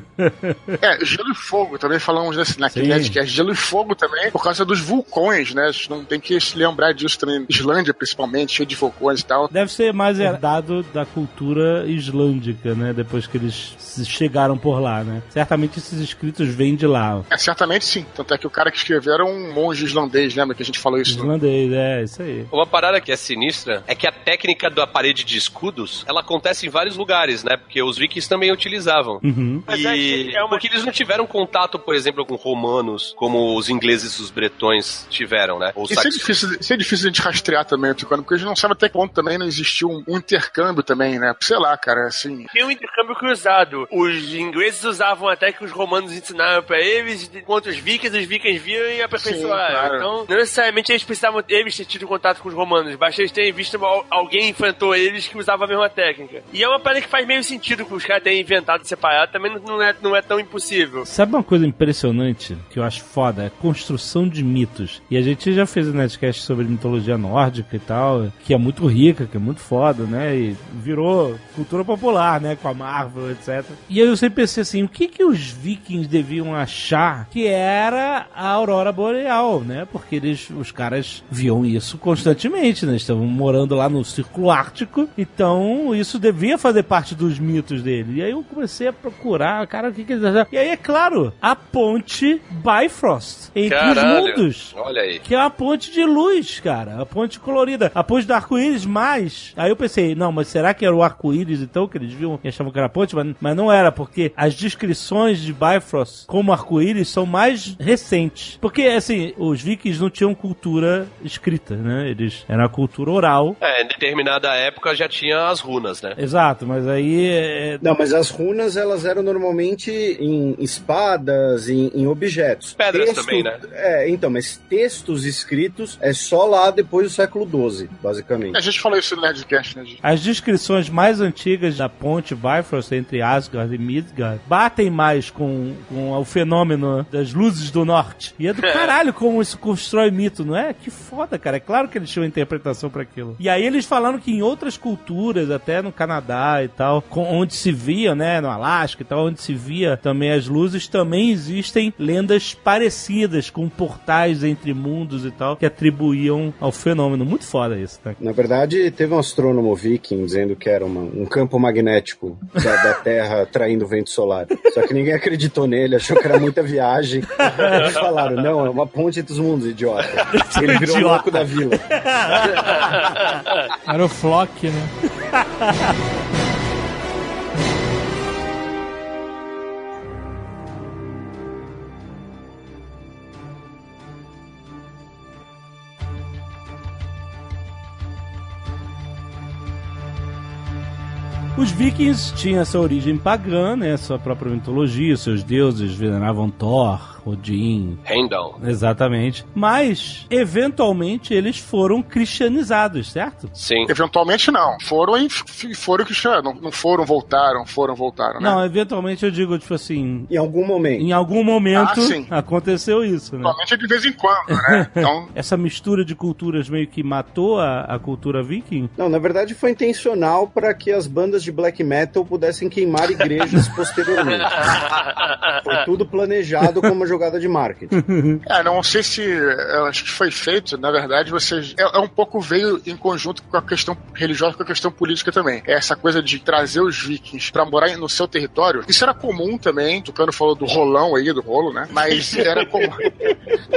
É, gelo e fogo, também falamos nesse, naquele Sim. Nerdcast. Gelo e fogo também, por causa dos vulcões, né? A gente não tem que se lembrar disso também. Islândia, principalmente, cheio de vulcões e tal. Deve ser mais herdado da cultura islândica, né? Depois que eles chegaram por lá, né? Certamente esses escritos vêm de lá. É, certamente sim. Tanto é que o cara que escreveu era um monge islandês, lembra que a gente falou isso? no- Islandês, é, isso aí. Uma parada que é sinistra é que a técnica da parede de escudos, ela acontece em vários lugares, né? Porque os vikings também utilizavam. Uhum. Mas e... é é uma- Porque eles não tiveram contato, por exemplo, com romanos, como os ingleses e os bretões tiveram, né? Ou Isso é, difícil, isso é difícil de a gente rastrear também, Tucano, porque a gente não sabe até que ponto também não existiu um, um intercâmbio também, né? Sei lá, cara, assim. Tem um intercâmbio cruzado. Os ingleses usavam até que os romanos ensinaram pra eles, enquanto os vikings, os vikings viam e aperfeiçoaram. Sim, claro. Então, não necessariamente eles precisavam eles ter tido contato com os romanos, basta eles terem visto al- alguém enfrentou eles que usava a mesma técnica. E é uma parada que faz meio sentido que os caras tenham inventado separado, também não- é, não é tão impossível. Sabe uma coisa impressionante que eu acho foda? É a construção de mitos. E a gente já fez um netcast sobre mitologia nórdica e tal, que é muito rica, que é muito foda, né? E virou cultura popular, né? Com a Marvel, etc. E aí eu sempre pensei assim, o que que os vikings deviam achar que era a aurora boreal, né? Porque eles, os caras viam isso constantemente, né? Estavam morando lá no Círculo Ártico, então isso devia fazer parte dos mitos dele. E aí eu comecei a procurar, cara, o que que eles acharam? E aí, é claro, a ponte Bifrost entre os Caralho. mundos. Olha aí. Que é uma ponte de luz, cara. A ponte colorida. A ponte do arco-íris mais. Aí eu pensei, não, mas será que era o arco-íris então que eles viam e achavam que era a ponte? Mas, mas não era, porque as descrições de Bifrost como arco-íris são mais recentes. Porque, assim, os vikings não tinham cultura escrita, né? Eles eram a cultura oral. É, em determinada época já tinha as runas, né? Exato, mas aí. é- Não, mas as runas elas eram normalmente em espadas, em, em objetos. Pedras também, né? É, então, mas textos escritos é só lá depois do século XII, basicamente. A gente falou isso no Nerdcast, né? gente? As descrições mais antigas da ponte Bifrost entre Asgard e Midgard batem mais com, com o fenômeno das luzes do norte. E é do caralho como isso constrói mito, não é? Que foda, cara. É claro que eles tinham interpretação pra aquilo. E aí eles falaram que em outras culturas, até no Canadá e tal, com- onde se via, né, no Alasca e tal, onde se via também as luzes, também existem lendas parecidas com portais entre mundos e tal, que atribuíam ao fenômeno. Muito foda isso, né? Na verdade, teve um astrônomo viking dizendo que era uma- um campo magnético da, da Terra atraindo o vento solar. Só que ninguém acreditou nele, achou que era muita viagem. Eles falaram, não, é uma ponte entre os mundos, idiota. Ele virou o Idiota. louco da vila. Era o Flock, né? Os vikings tinham essa origem pagã, né? Sua própria mitologia, seus deuses veneravam Thor, Odin. Heimdall. Exatamente. Mas, eventualmente, eles foram cristianizados, certo? Sim. Eventualmente não. Foram e foram que não, não foram, voltaram, foram, voltaram, né? Não, eventualmente eu digo, tipo assim, Em algum momento. em algum momento Ah, sim. aconteceu isso, né? Atualmente é de vez em quando, né? Então, Essa mistura de culturas meio que matou a, a cultura viking. Não, na verdade foi intencional para que as bandas de black metal pudessem queimar igrejas posteriormente. Foi tudo planejado como uma jogada de marketing. é, não sei se. Eu acho que foi feito, na verdade, você. É, é um pouco veio em conjunto com a questão religiosa, com a questão política também. É essa coisa de trazer os vikings pra morar no seu território. Isso era comum também. O Tucano falou do rolão aí, do rolo, né? Mas era comum.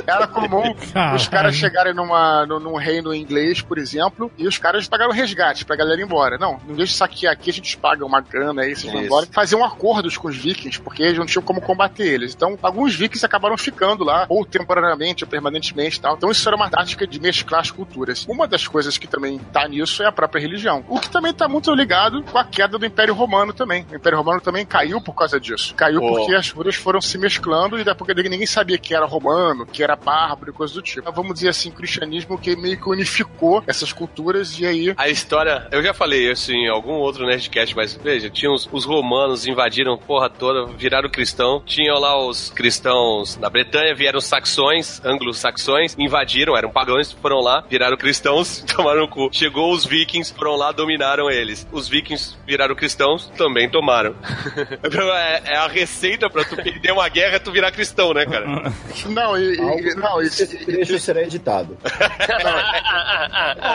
Era comum os caras chegarem numa, num, num reino inglês, por exemplo, e os caras pagaram resgate pra galera ir embora. Não, em vez de saquear aqui, a gente paga uma grana aí, vocês vão embora. Faziam acordos com os vikings, porque eles não tinham como combater eles. Então, alguns vikings acabaram ficando lá, ou temporariamente, ou permanentemente e tal. Então isso era uma tática de mesclar as culturas. Uma das coisas que também tá nisso é a própria religião. O que também tá muito ligado com a queda do Império Romano também. O Império Romano também caiu por causa disso. Caiu Oh. porque as culturas foram se mesclando e da porque ninguém sabia que era romano, que era bárbaro e coisa do tipo. Então, vamos dizer assim, o cristianismo que meio que unificou essas culturas e aí A história, eu já falei isso em algum outro Nerdcast, mas veja, tinha os, os romanos invadiram porra toda, viraram cristão. Tinham lá os cristãos na Bretanha, vieram os saxões, anglo-saxões, invadiram, eram pagãos, foram lá, viraram cristãos, tomaram o cu. Chegou os vikings, foram lá, dominaram eles. Os vikings viraram cristãos, também tomaram. É, é a receita pra tu perder uma guerra é tu virar cristão, né, cara? Não, e, e- não, esse trecho será editado.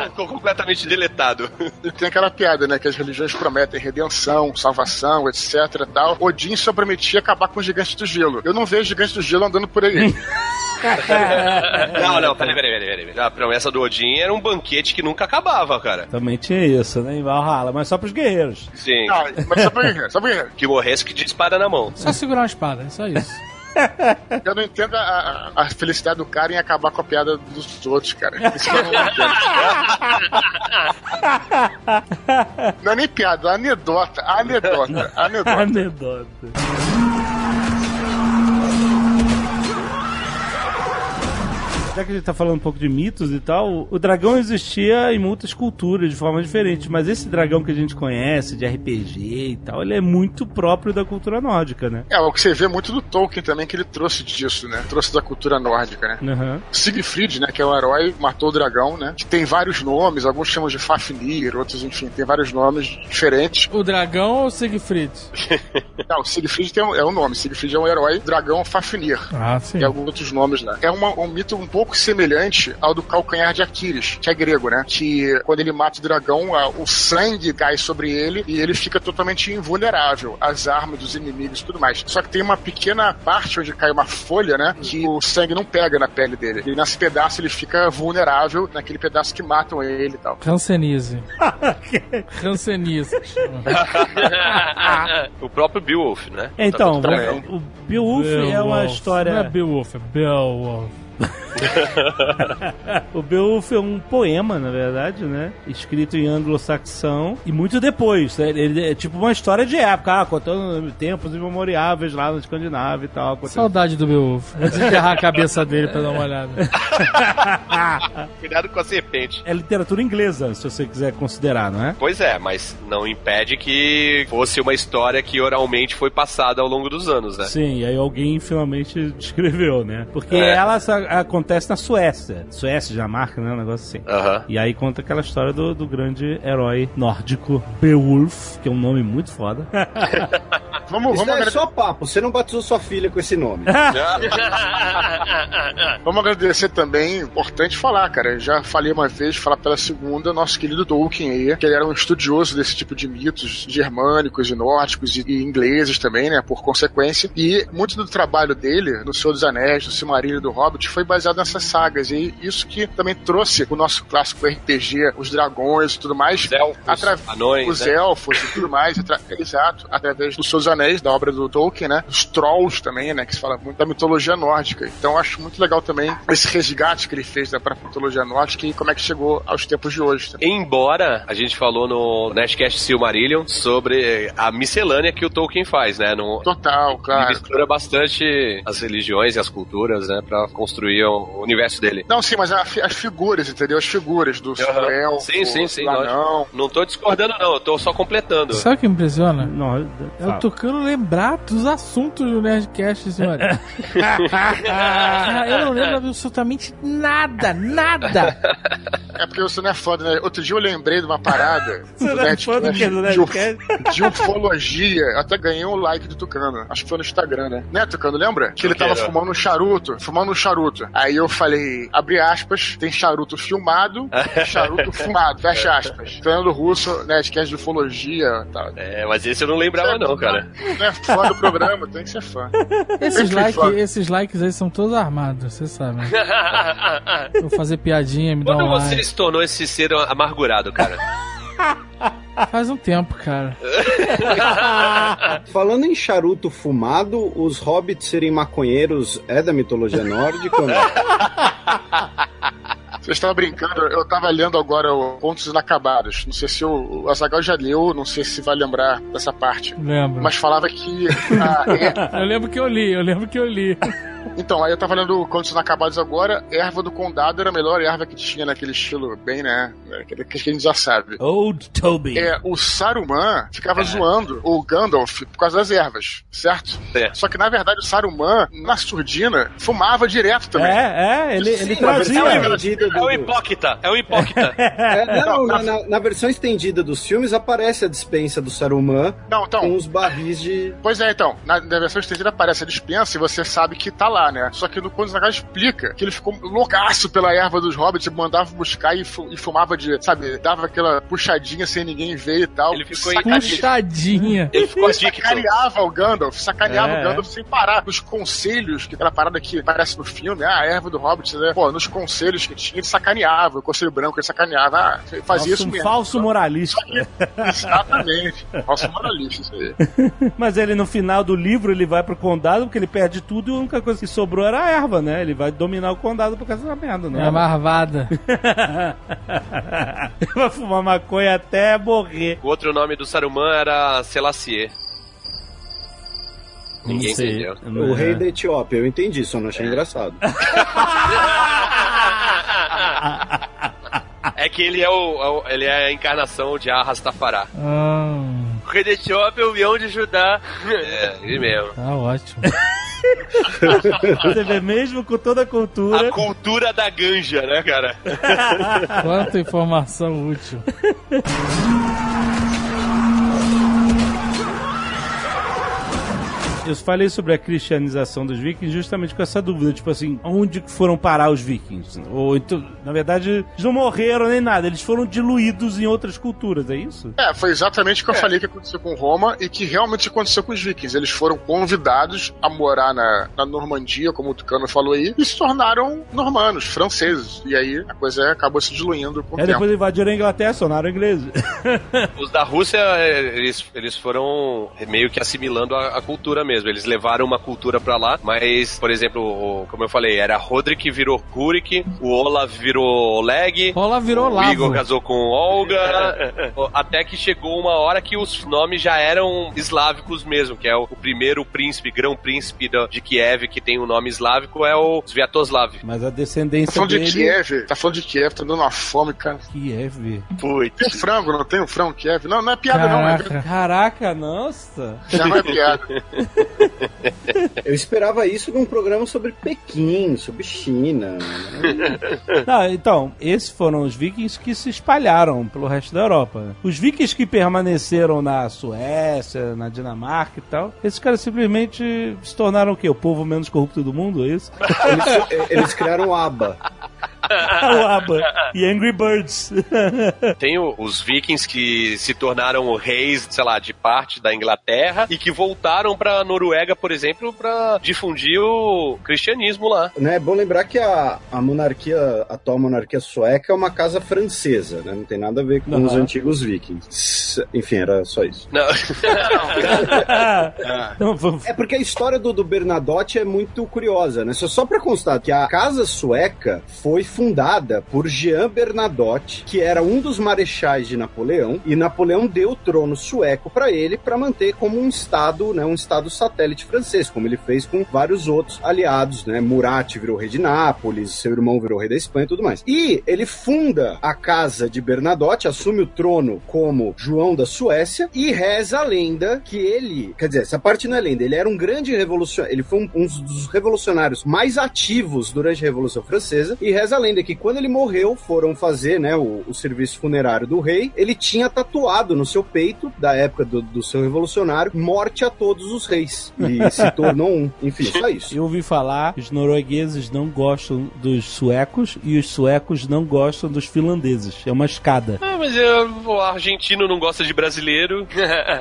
Ficou completamente deletado. Tem aquela piada, né? Que as religiões prometem redenção, salvação, etc e tal. Odin só prometia acabar com os gigantes do gelo. Eu não vejo gigantes do gelo andando por aí. Não, não, peraí, peraí, peraí, peraí. A promessa do Odin era um banquete que nunca acabava, cara. Também tinha isso, né? Em Valhalla, mas só pros guerreiros. Sim. Não, mas só pra guerreiro, só pra guerreiro. Que morresse que de espada na mão. Só segurar uma espada, é só isso. Eu não entendo a, a- a felicidade do cara em acabar com a piada dos outros, cara. Isso que eu não entendo. Não é nem piada, é anedota, anedota, anedota. Anedota. Já que a gente tá falando um pouco de mitos e tal, o dragão existia em muitas culturas de forma diferente, mas esse dragão que a gente conhece, de RPG e tal, ele é muito próprio da cultura nórdica, né? É, o que você vê muito do Tolkien também, que ele trouxe disso, né? Trouxe da cultura nórdica, né? Aham. Siegfried, né, que é o herói, matou o dragão, né? Que tem vários nomes, alguns chamam de Fafnir, outros, enfim, tem vários nomes diferentes. O dragão ou o Siegfried? Não, o Siegfried tem um, é o nome, Siegfried é um herói, dragão Fafnir. Ah, sim. E alguns outros nomes lá. É uma- um mito um pouco semelhante ao do calcanhar de Aquiles, que é grego, né? Que quando ele mata o dragão, o sangue cai sobre ele e ele fica totalmente invulnerável às armas dos inimigos e tudo mais. Só que tem uma pequena parte onde cai uma folha, né? Que o sangue não pega na pele dele. E nesse pedaço ele fica vulnerável naquele pedaço que matam ele e tal. Hanseníase. Hanseníase. o próprio Beowulf, né? Então, Tá tudo o Beowulf é uma história. Não é Beowulf, é Beowulf. O Beowulf é um poema, na verdade, né? Escrito em anglo-saxão e muito depois. né? Ele é tipo uma história de época, ah, contando tempos imemoriáveis lá na Escandinávia e tal. aconteceu- Saudade do Beowulf. Vou desenterrar a cabeça dele pra dar uma olhada. Cuidado com a serpente. É literatura inglesa, se você quiser considerar, não é? Pois é, mas não impede que fosse uma história que oralmente foi passada ao longo dos anos, né? Sim, e aí alguém finalmente descreveu, né? Porque É. ela sa- acontece na Suécia. Suécia, Dinamarca, né? Um negócio assim. Aham. E aí conta aquela história do, do grande herói nórdico Beowulf, que é um nome muito foda. Vamos, Isso vamos, é só papo. Você não batizou sua filha com esse nome. vamos agradecer também, importante falar, cara. Eu já falei uma vez, falar pela segunda, nosso querido Tolkien aí, que ele era um estudioso desse tipo de mitos germânicos e nórdicos e, e ingleses também, né? Por consequência. E muito do trabalho dele, no Senhor dos Anéis, no Silmarillion do Hobbit, foi baseado nessas sagas. E isso que também trouxe o nosso clássico RPG, os dragões e tudo mais. Os elfos, atra- anões, os né? elfos e tudo mais, atra- exato, através dos seus anéis, da obra do Tolkien, né? Os trolls também, né? Que se fala muito da mitologia nórdica. Então eu acho muito legal também esse resgate que ele fez da própria mitologia nórdica e como é que chegou aos tempos de hoje. também. Embora a gente falou no Nerdcast Silmarillion sobre a miscelânea que o Tolkien faz, né? No, Total, Ele claro. mistura bastante as religiões e as culturas, né? Pra construir o universo dele. Não, sim, mas a as figuras, entendeu? As figuras do elfo, Sim, sim, sim, do anão. Não tô discordando, não. Eu tô só completando. Sabe o que me impressiona? Não, É o Tucano lembrar dos assuntos do Nerdcast, senhora. Cara, eu não lembro absolutamente nada, nada. É porque você não é foda, né? Outro dia eu lembrei de uma parada. Você não é fã do quê? Do de, Nerdcast? de ufologia. Eu até ganhei um like do Tucano. Acho que foi no Instagram, né? Né, Tucano? Lembra? Que ele tava fumando um charuto. Fumando um charuto. Aí eu falei, abre aspas, tem charuto filmado e charuto fumado. Fecha aspas. Fernando Russo, Nerdcast de ufologia e tal. É, mas esse eu não lembrava, não, cara. É fã do programa, tem que ser fã. Esses, like, fã. esses likes aí são todos armados, você sabe. né? Vou fazer piadinha, me dá Quando um você like. se tornou esse ser amargurado, cara? Faz um tempo, cara. Falando em charuto fumado, os hobbits serem maconheiros é da mitologia nórdica ou não? Você estava brincando, eu estava lendo agora o Contos Inacabados. Não sei se o, Azagal já leu, não sei se vai lembrar dessa parte. Lembro. Mas falava que. a- Eu lembro que eu li, eu lembro que eu li. Então, aí eu tava lendo Contos Inacabados agora. Erva do Condado era a melhor erva que tinha naquele estilo, bem, né? Aquele que a gente já sabe. Old Toby. É, o Saruman ficava zoando o Gandalf por causa das ervas, certo? É. Só que na verdade o Saruman, na surdina, fumava direto também. É, é, ele, ele Sim, trazia. estendida do- É o hipócrita, é o hipócrita. É, não, na, na- na versão estendida dos filmes aparece a dispensa do Saruman Não, então, com os barris de. Pois é, então, na, na versão estendida aparece a dispensa e você sabe que tá lá, né? Só que no Nagai explica que ele ficou loucaço pela erva dos hobbits, mandava buscar e, fu- e fumava de, sabe, dava aquela puxadinha sem ninguém ver e tal. Ele ficou Puxadinha. Ele ficou. Sacaneava o Gandalf, sacaneava É. o Gandalf sem parar. Nos conselhos, que aquela parada que aparece no filme, ah, a erva do Hobbit, né? Pô, nos conselhos que tinha, ele sacaneava, o conselho branco, ele sacaneava, ah, fazia Nossa, isso um mesmo. falso moralista. Exatamente. Falso moralista, isso aí. Mas ele no final do livro ele vai pro condado porque ele perde tudo e a única coisa que sobrou era a erva, né? Ele vai dominar o condado por causa da merda, né? É marvada. ele vai fumar maconha até morrer. O outro nome do Saruman era Selassie. Ninguém Não sei. entendeu. O rei da Etiópia, eu entendi, só não achei engraçado. É que ele é, o, é o- ele é a encarnação de Arrastafará. Ah, O rei da Etiópia é o leão de Judá. É, ele mesmo. tá ótimo. Você vê mesmo com toda a cultura. A cultura da ganja, né, cara? Quanta informação útil. Eu falei sobre a cristianização dos vikings justamente com essa dúvida, tipo assim, onde foram parar os vikings? Ou então, na verdade, eles não morreram nem nada, eles foram diluídos em outras culturas, é isso? É, foi exatamente o que eu falei que aconteceu com Roma e que realmente aconteceu com os vikings. Eles foram convidados a morar na, na Normandia, como o Tucano falou aí, e se tornaram normanos, franceses. E aí a coisa acabou se diluindo com o É, tempo. depois invadiram a Inglaterra, sonaram ingleses. Os da Rússia, é, eles, eles foram meio que assimilando a, a cultura mesmo. Eles levaram uma cultura pra lá, mas, por exemplo, o- como eu falei, era Rodrik que virou Kurik, o Olaf virou Oleg, Rola virou o Igor lavo. casou com Olga, até que chegou uma hora que os nomes já eram eslávicos mesmo, que é o, o primeiro príncipe, grão-príncipe da- de Kiev, que tem o nome eslávico, é o Sviatoslav. Mas a Tá descendência falando de dele... Kiev, tá falando de Kiev, tá dando uma fome, cara. Kiev. Tem frango, não tem um frango Kiev? Não, não é piada, não. É, Caraca. Caraca, nossa. já não é piada. Eu esperava isso num programa sobre Pequim, sobre China. né? Não, então, esses foram os vikings que se espalharam pelo resto da Europa. Os vikings que permaneceram na Suécia, na Dinamarca e tal, esses caras simplesmente se tornaram o quê? O povo menos corrupto do mundo, é isso? Eles, eles criaram o ABBA. o ABBA e Angry Birds. Tem o- os vikings que se tornaram reis, sei lá, de parte da Inglaterra e que voltaram pra Noruega, por exemplo, pra difundir o cristianismo lá. Né? É bom lembrar que a, a monarquia, a atual monarquia sueca é uma casa francesa, né? Não tem nada a ver com Aham. os antigos vikings. Enfim, era só isso. Não, É porque a história do, do Bernadotte é muito curiosa, né? Só, só pra constar que a casa sueca foi fundada por Jean Bernadotte, que era um dos marechais de Napoleão, e Napoleão deu o trono sueco pra ele pra manter como um estado, né, um estado satélite francês, como ele fez com vários outros aliados, né? Murat virou rei de Nápoles, seu irmão virou rei da Espanha e tudo mais. E ele funda a casa de Bernadotte, assume o trono como João da Suécia e reza a lenda que ele, quer dizer, essa parte não é lenda, ele era um grande revolucionário, ele foi um, um dos revolucionários mais ativos durante a Revolução Francesa e reza a lenda que quando ele morreu, foram fazer, né, o, o serviço funerário do rei, ele tinha tatuado no seu peito, da época do, do seu revolucionário, morte a todos os reis. E se tornou um. Enfim, só isso. Eu ouvi falar que os noruegueses não gostam dos suecos e os suecos não gostam dos finlandeses. É uma escada. Ah, mas eu, o argentino não gosta de brasileiro.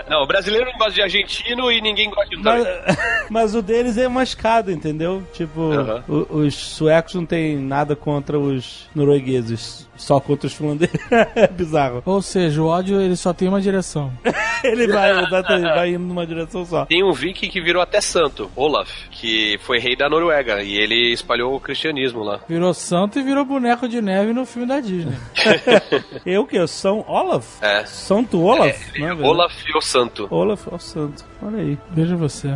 Não, o brasileiro não gosta de argentino e ninguém gosta de Mas, mas o deles é uma escada, entendeu? Tipo, Aham. o- os suecos não tem nada contra os noruegueses. Só contra os finlandeses. é bizarro. Ou seja, o ódio ele só tem uma direção. Ele vai, vai indo numa direção só. Tem um viking que virou até santo, Olaf, que foi rei da Noruega e ele espalhou o cristianismo lá. Virou santo e virou boneco de neve no filme da Disney. Eu o quê? São Olaf? É. Santo Olaf? é verdade? Olaf o Santo. Olaf é o santo. Olha aí. Veja você.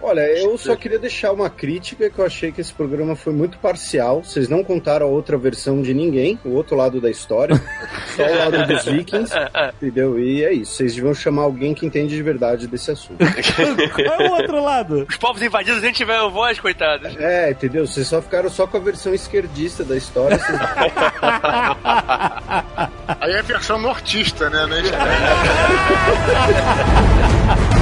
Olha, eu só queria deixar uma crítica que eu achei que esse programa foi muito parcial. Vocês não contaram a outra versão de ninguém, o outro lado da história, só o lado dos vikings, entendeu? E é isso. Vocês deviam chamar alguém que entende de verdade desse assunto. Qual é o outro lado? Os povos invadidos nem tiveram voz, coitados. É, entendeu? Vocês só ficaram só com a versão esquerdista da história. Vocês... Aí é a versão nortista, né? né?